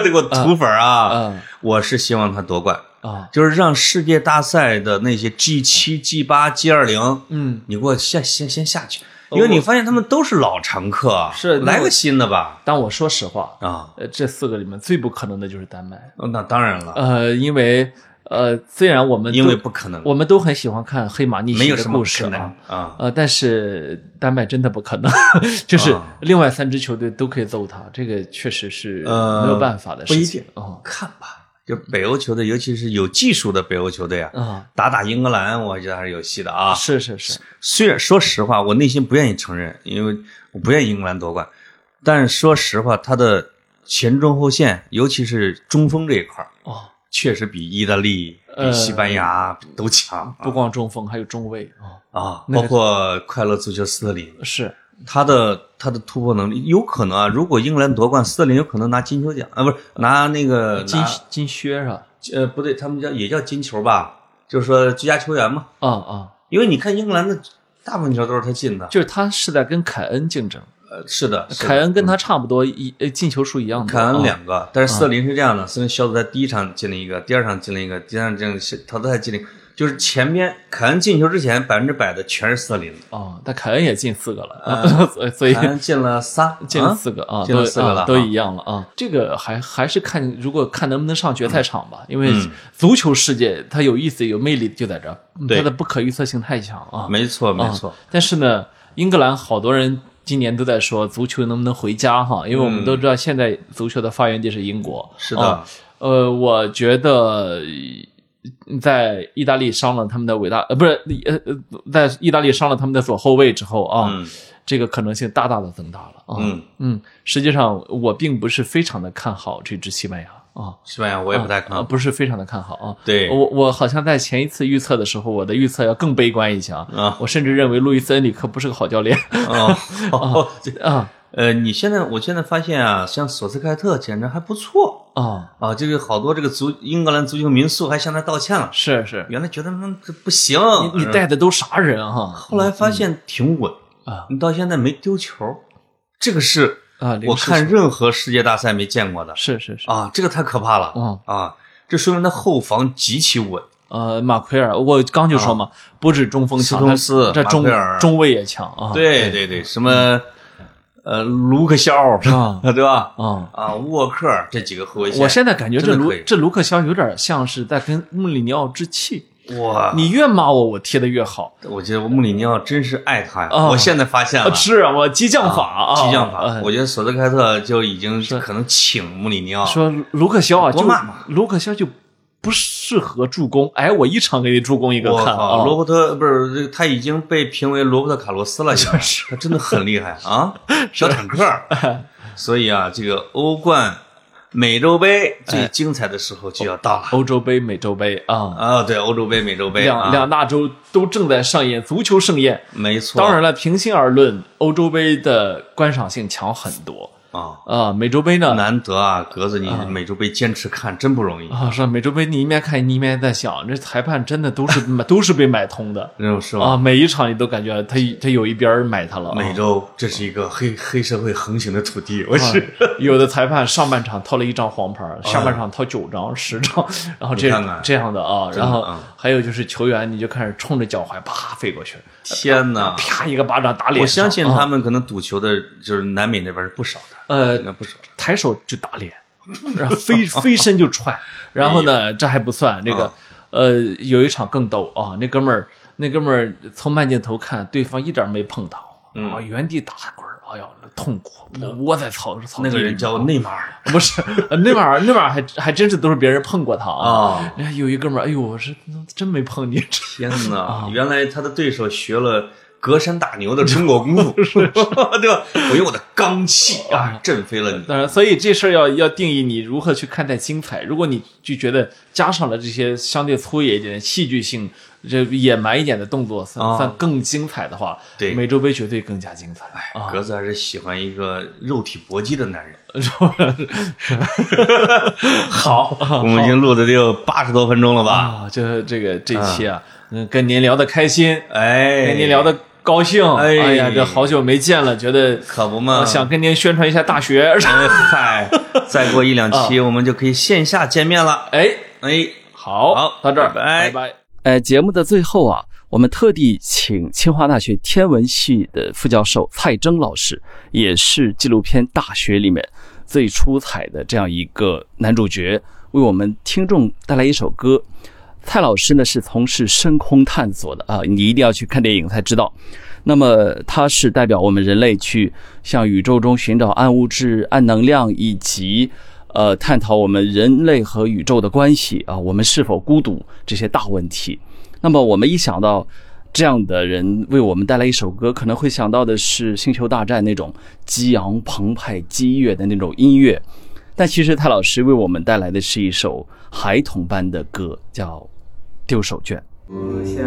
这个土粉啊，嗯，我是希望他夺冠啊，就是让世界大赛的那些 G 七、G 八、G 二零，嗯，你给我下先先下去，因为你发现他们都是老常客，是来个新的吧？但我说实话啊，呃，这四个里面最不可能的就是丹麦，那当然了，呃，因为呃，虽然我们因为不可能，我们都很喜欢看黑马逆袭的故事啊。啊，呃，但是丹麦真的不可能，就是另外三支球队都可以揍他，这个确实是呃没有办法的事情。啊。看吧，就北欧球队，尤其是有技术的北欧球队啊，啊，打打英格兰，我觉得还是有戏的啊。是是是，虽然说实话，我内心不愿意承认，因为我不愿意英格兰夺冠，但是说实话，他的前中后线，尤其是中锋这一块儿哦，确实比意大利、比西班牙都强。不光中锋，还有中卫啊啊，包括快乐足球斯特林，是他的他的突破能力有可能啊。如果英格兰夺冠，斯特林有可能拿金球奖啊，不是拿那个金金靴是吧？呃，不对，他们叫也叫金球吧，就是说最佳球员嘛。啊啊，因为你看英格兰的大部分球都是他进的，就是他是在跟凯恩竞争。呃，是的，凯恩跟他差不多一呃进球数一样的。凯恩两个，但是斯特林是这样的，斯特林小组赛第一场进了一个，第二场进了一个，第三场进了淘汰赛进了一个，就是前边凯恩进球之前百分之百的全是斯特林的。哦，但凯恩也进四个了，所以所以凯恩进了仨，进了四个啊，进了四个了，都一样了啊。这个还还是看如果看能不能上决赛场吧，因为足球世界它有意思有魅力就在这儿，它的不可预测性太强啊。没错没错，但是呢，英格兰好多人。今年都在说足球能不能回家哈，因为我们都知道现在足球的发源地是英国。是的，呃，我觉得在意大利伤了他们的伟大呃，不是呃呃，在意大利伤了他们的左后卫之后啊，这个可能性大大的增大了啊。嗯。嗯，实际上我并不是非常的看好这支西班牙啊，西班牙我也不太看好，不是非常的看好啊。对，我我好像在前一次预测的时候，我的预测要更悲观一些啊。我甚至认为路易斯恩里克不是个好教练。哦 啊。呃，你现在，我现在发现啊，像索斯盖特简直还不错啊啊！这个好多这个足英格兰足球民宿还向他道歉了，是是，原来觉得那这不行，你你带的都啥人哈？后来发现挺稳啊，你到现在没丢球，这个是啊，我看任何世界大赛没见过的，是是是啊，这个太可怕了啊啊！这说明他后防极其稳呃，马奎尔，我刚就说嘛，不止中锋强，斯通斯这中中卫也强啊。对对对，什么呃卢克肖啊对吧？啊，啊，沃克这几个后卫，我现在感觉这卢这卢克肖有点像是在跟穆里尼奥置气。哇，你越骂我，我贴的越好。我觉得穆里尼奥真是爱他呀！啊我现在发现了啊，。是啊，我激将法啊，激将法呃，我觉得索斯盖特就已经可能请穆里尼奥，说卢克肖啊，就卢克肖就不适合助攻。哎，我一场给你助攻一个我看！罗伯特不是他已经被评为罗伯特卡洛斯了，现在 他真的很厉害啊，小坦克。所以啊，这个欧冠、美洲杯最精彩的时候就要到了欧洲杯、美洲杯啊，啊！对，欧洲杯、美洲杯两啊，两大洲都正在上演足球盛宴。没错。当然了，平心而论，欧洲杯的观赏性强很多啊，啊。美洲杯呢？难得啊，格子，你美洲杯坚持看真不容易，啊，是美洲杯，你一面看你一面在想，这裁判真的都是 都是被买通的是啊！每一场你都感觉他他有一边买他了啊。美洲这是一个黑黑社会横行的土地，我是 有的裁判上半场掏了一张黄牌，下半场掏九张、十张，然后这这样的啊，然后啊还有就是球员，你就开始冲着脚踝啪飞过去，天哪！啪一个巴掌打脸我。相信啊他们可能赌球的，就是南美那边是不少的，呃应该不少。抬手就打脸，然后飞飞身就踹，然后呢，这还不算，那个啊呃有一场更逗啊，那哥们儿那哥们儿从慢镜头看，对方一点没碰到，嗯啊，原地打滚痛苦，我窝在草草那个人叫内马尔。不是，呃那玩意儿那玩意儿还还真是都是别人碰过他啊。有一哥们儿，哎呦，我是真没碰你，天 啊。哪！原来他的对手学了隔山打牛的中国功夫，对吧？我用我的刚气啊，震飞了你。当然，所以这事儿要要定义你如何去看待精彩。如果你就觉得加上了这些相对粗野一点、戏剧性、这野蛮一点的动作，算啊算更精彩的话，对美洲杯绝对更加精彩。啊，格子还是喜欢一个肉体搏击的男人。好，我们已经录的得有八十多分钟了吧？啊，这这个这期啊，嗯，跟您聊得开心，哎，跟您聊得高兴。哎哎呀，这好久没见了，觉得可不嘛？想跟您宣传一下大学。哎嗨，再过一两期 我们就可以线下见面了。哎，哎，好，好到这儿，拜拜拜拜。呃，节目的最后啊，我们特地请清华大学天文系的副教授蔡征老师，也是纪录片《大学》里面最出彩的这样一个男主角，为我们听众带来一首歌。蔡老师呢是从事深空探索的啊，你一定要去看电影才知道。那么他是代表我们人类去向宇宙中寻找暗物质、暗能量，以及呃探讨我们人类和宇宙的关系啊，我们是否孤独这些大问题。那么我们一想到这样的人为我们带来一首歌，可能会想到的是《星球大战》那种激昂澎湃、激越的那种音乐，但其实蔡老师为我们带来的是一首孩童般的歌，叫《丢手绢》。我下